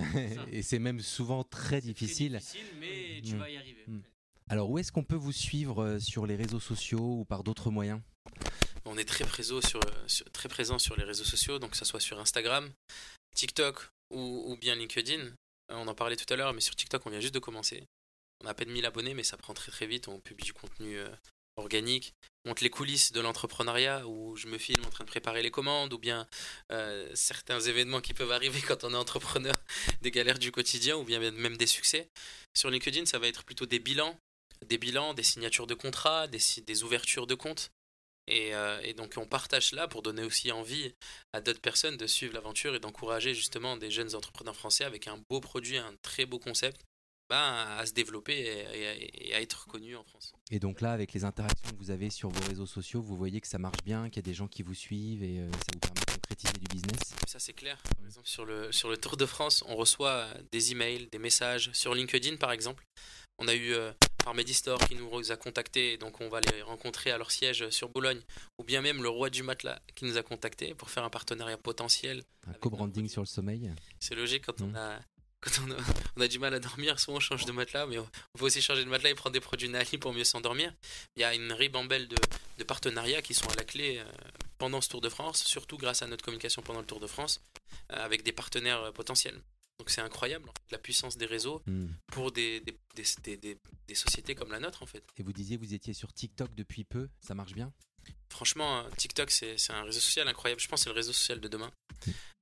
Et c'est même souvent très difficile. difficile, mais tu Hmm. vas y arriver. Hmm. Alors, où est-ce qu'on peut vous suivre euh, sur les réseaux sociaux ou par d'autres moyens? On est très présent sur, sur- très présent sur les réseaux sociaux, donc que ce soit sur Instagram, TikTok ou, ou bien LinkedIn. Euh, on en parlait tout à l'heure, mais sur TikTok, on vient juste de commencer. On a à peine 1000 abonnés, mais ça prend très très vite. On publie du contenu euh, organique. On montre les coulisses de l'entrepreneuriat où je me filme en train de préparer les commandes ou bien euh, certains événements qui peuvent arriver quand on est entrepreneur, des galères du quotidien ou bien même des succès. Sur LinkedIn, ça va être plutôt des bilans, des bilans, des signatures de contrats, des, ouvertures de comptes. Et, euh, et donc on partage cela pour donner aussi envie à d'autres personnes de suivre l'aventure et d'encourager justement des jeunes entrepreneurs français avec un beau produit, un très beau concept, ben, à se développer et, et- et à être reconnus en France. Et donc là, avec les interactions que vous avez sur vos réseaux sociaux, vous voyez que ça marche bien, qu'il y a des gens qui vous suivent et euh, ça vous permet de concrétiser du business. Ça c'est clair. Par exemple sur le, sur le Tour de France, on reçoit des emails, des messages. Sur LinkedIn par exemple, on a eu euh, par Medistore qui nous a contactés, donc on va les rencontrer à leur siège sur Boulogne, ou bien même le roi du matelas qui nous a contactés pour faire un partenariat potentiel Un co-branding sur le sommeil. C'est logique quand on a quand on a, on a du mal à dormir, soit on change de matelas, mais on peut aussi changer de matelas et prendre des produits Nali pour mieux s'endormir. Il y a une ribambelle de, de partenariats qui sont à la clé euh, pendant ce Tour de France, surtout grâce à notre communication pendant le Tour de France, euh, avec des partenaires euh, potentiels. Donc c'est incroyable, en fait, la puissance des réseaux Hmm. pour des, des, des, des- des- des sociétés comme la nôtre, en fait. Et vous disiez, vous étiez sur TikTok depuis peu, ça marche bien? Franchement, TikTok, c'est un réseau social incroyable. Je pense que c'est le réseau social de demain.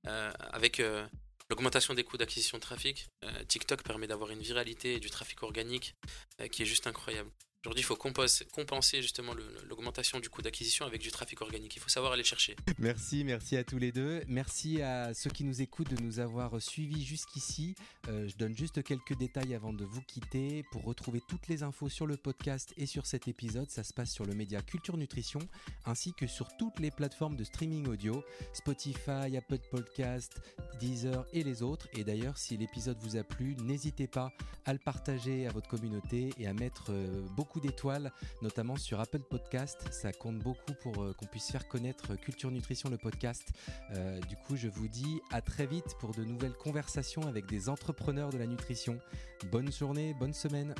Euh, avec euh, l'augmentation des coûts d'acquisition de trafic, euh, TikTok permet d'avoir une viralité et du trafic organique euh, qui est juste incroyable. Aujourd'hui, il faut compenser justement l'augmentation du coût d'acquisition avec du trafic organique. Il faut savoir aller le chercher. Merci, merci à tous les deux. Merci à ceux qui nous écoutent de nous avoir suivis jusqu'ici. Euh, je donne juste quelques détails avant de vous quitter. Pour retrouver toutes les infos sur le podcast et sur cet épisode, ça se passe sur le média Culture Nutrition, ainsi que sur toutes les plateformes de streaming audio, Spotify, Apple Podcast, Deezer et les autres. Et d'ailleurs, si l'épisode vous a plu, n'hésitez pas à le partager à votre communauté et à mettre euh, d'étoiles notamment sur Apple Podcast. Ça compte beaucoup pour euh, qu'on puisse faire connaître Culture Nutrition, le podcast. Euh, du coup, je vous dis à très vite pour de nouvelles conversations avec des entrepreneurs de la nutrition. Bonne journée, bonne semaine.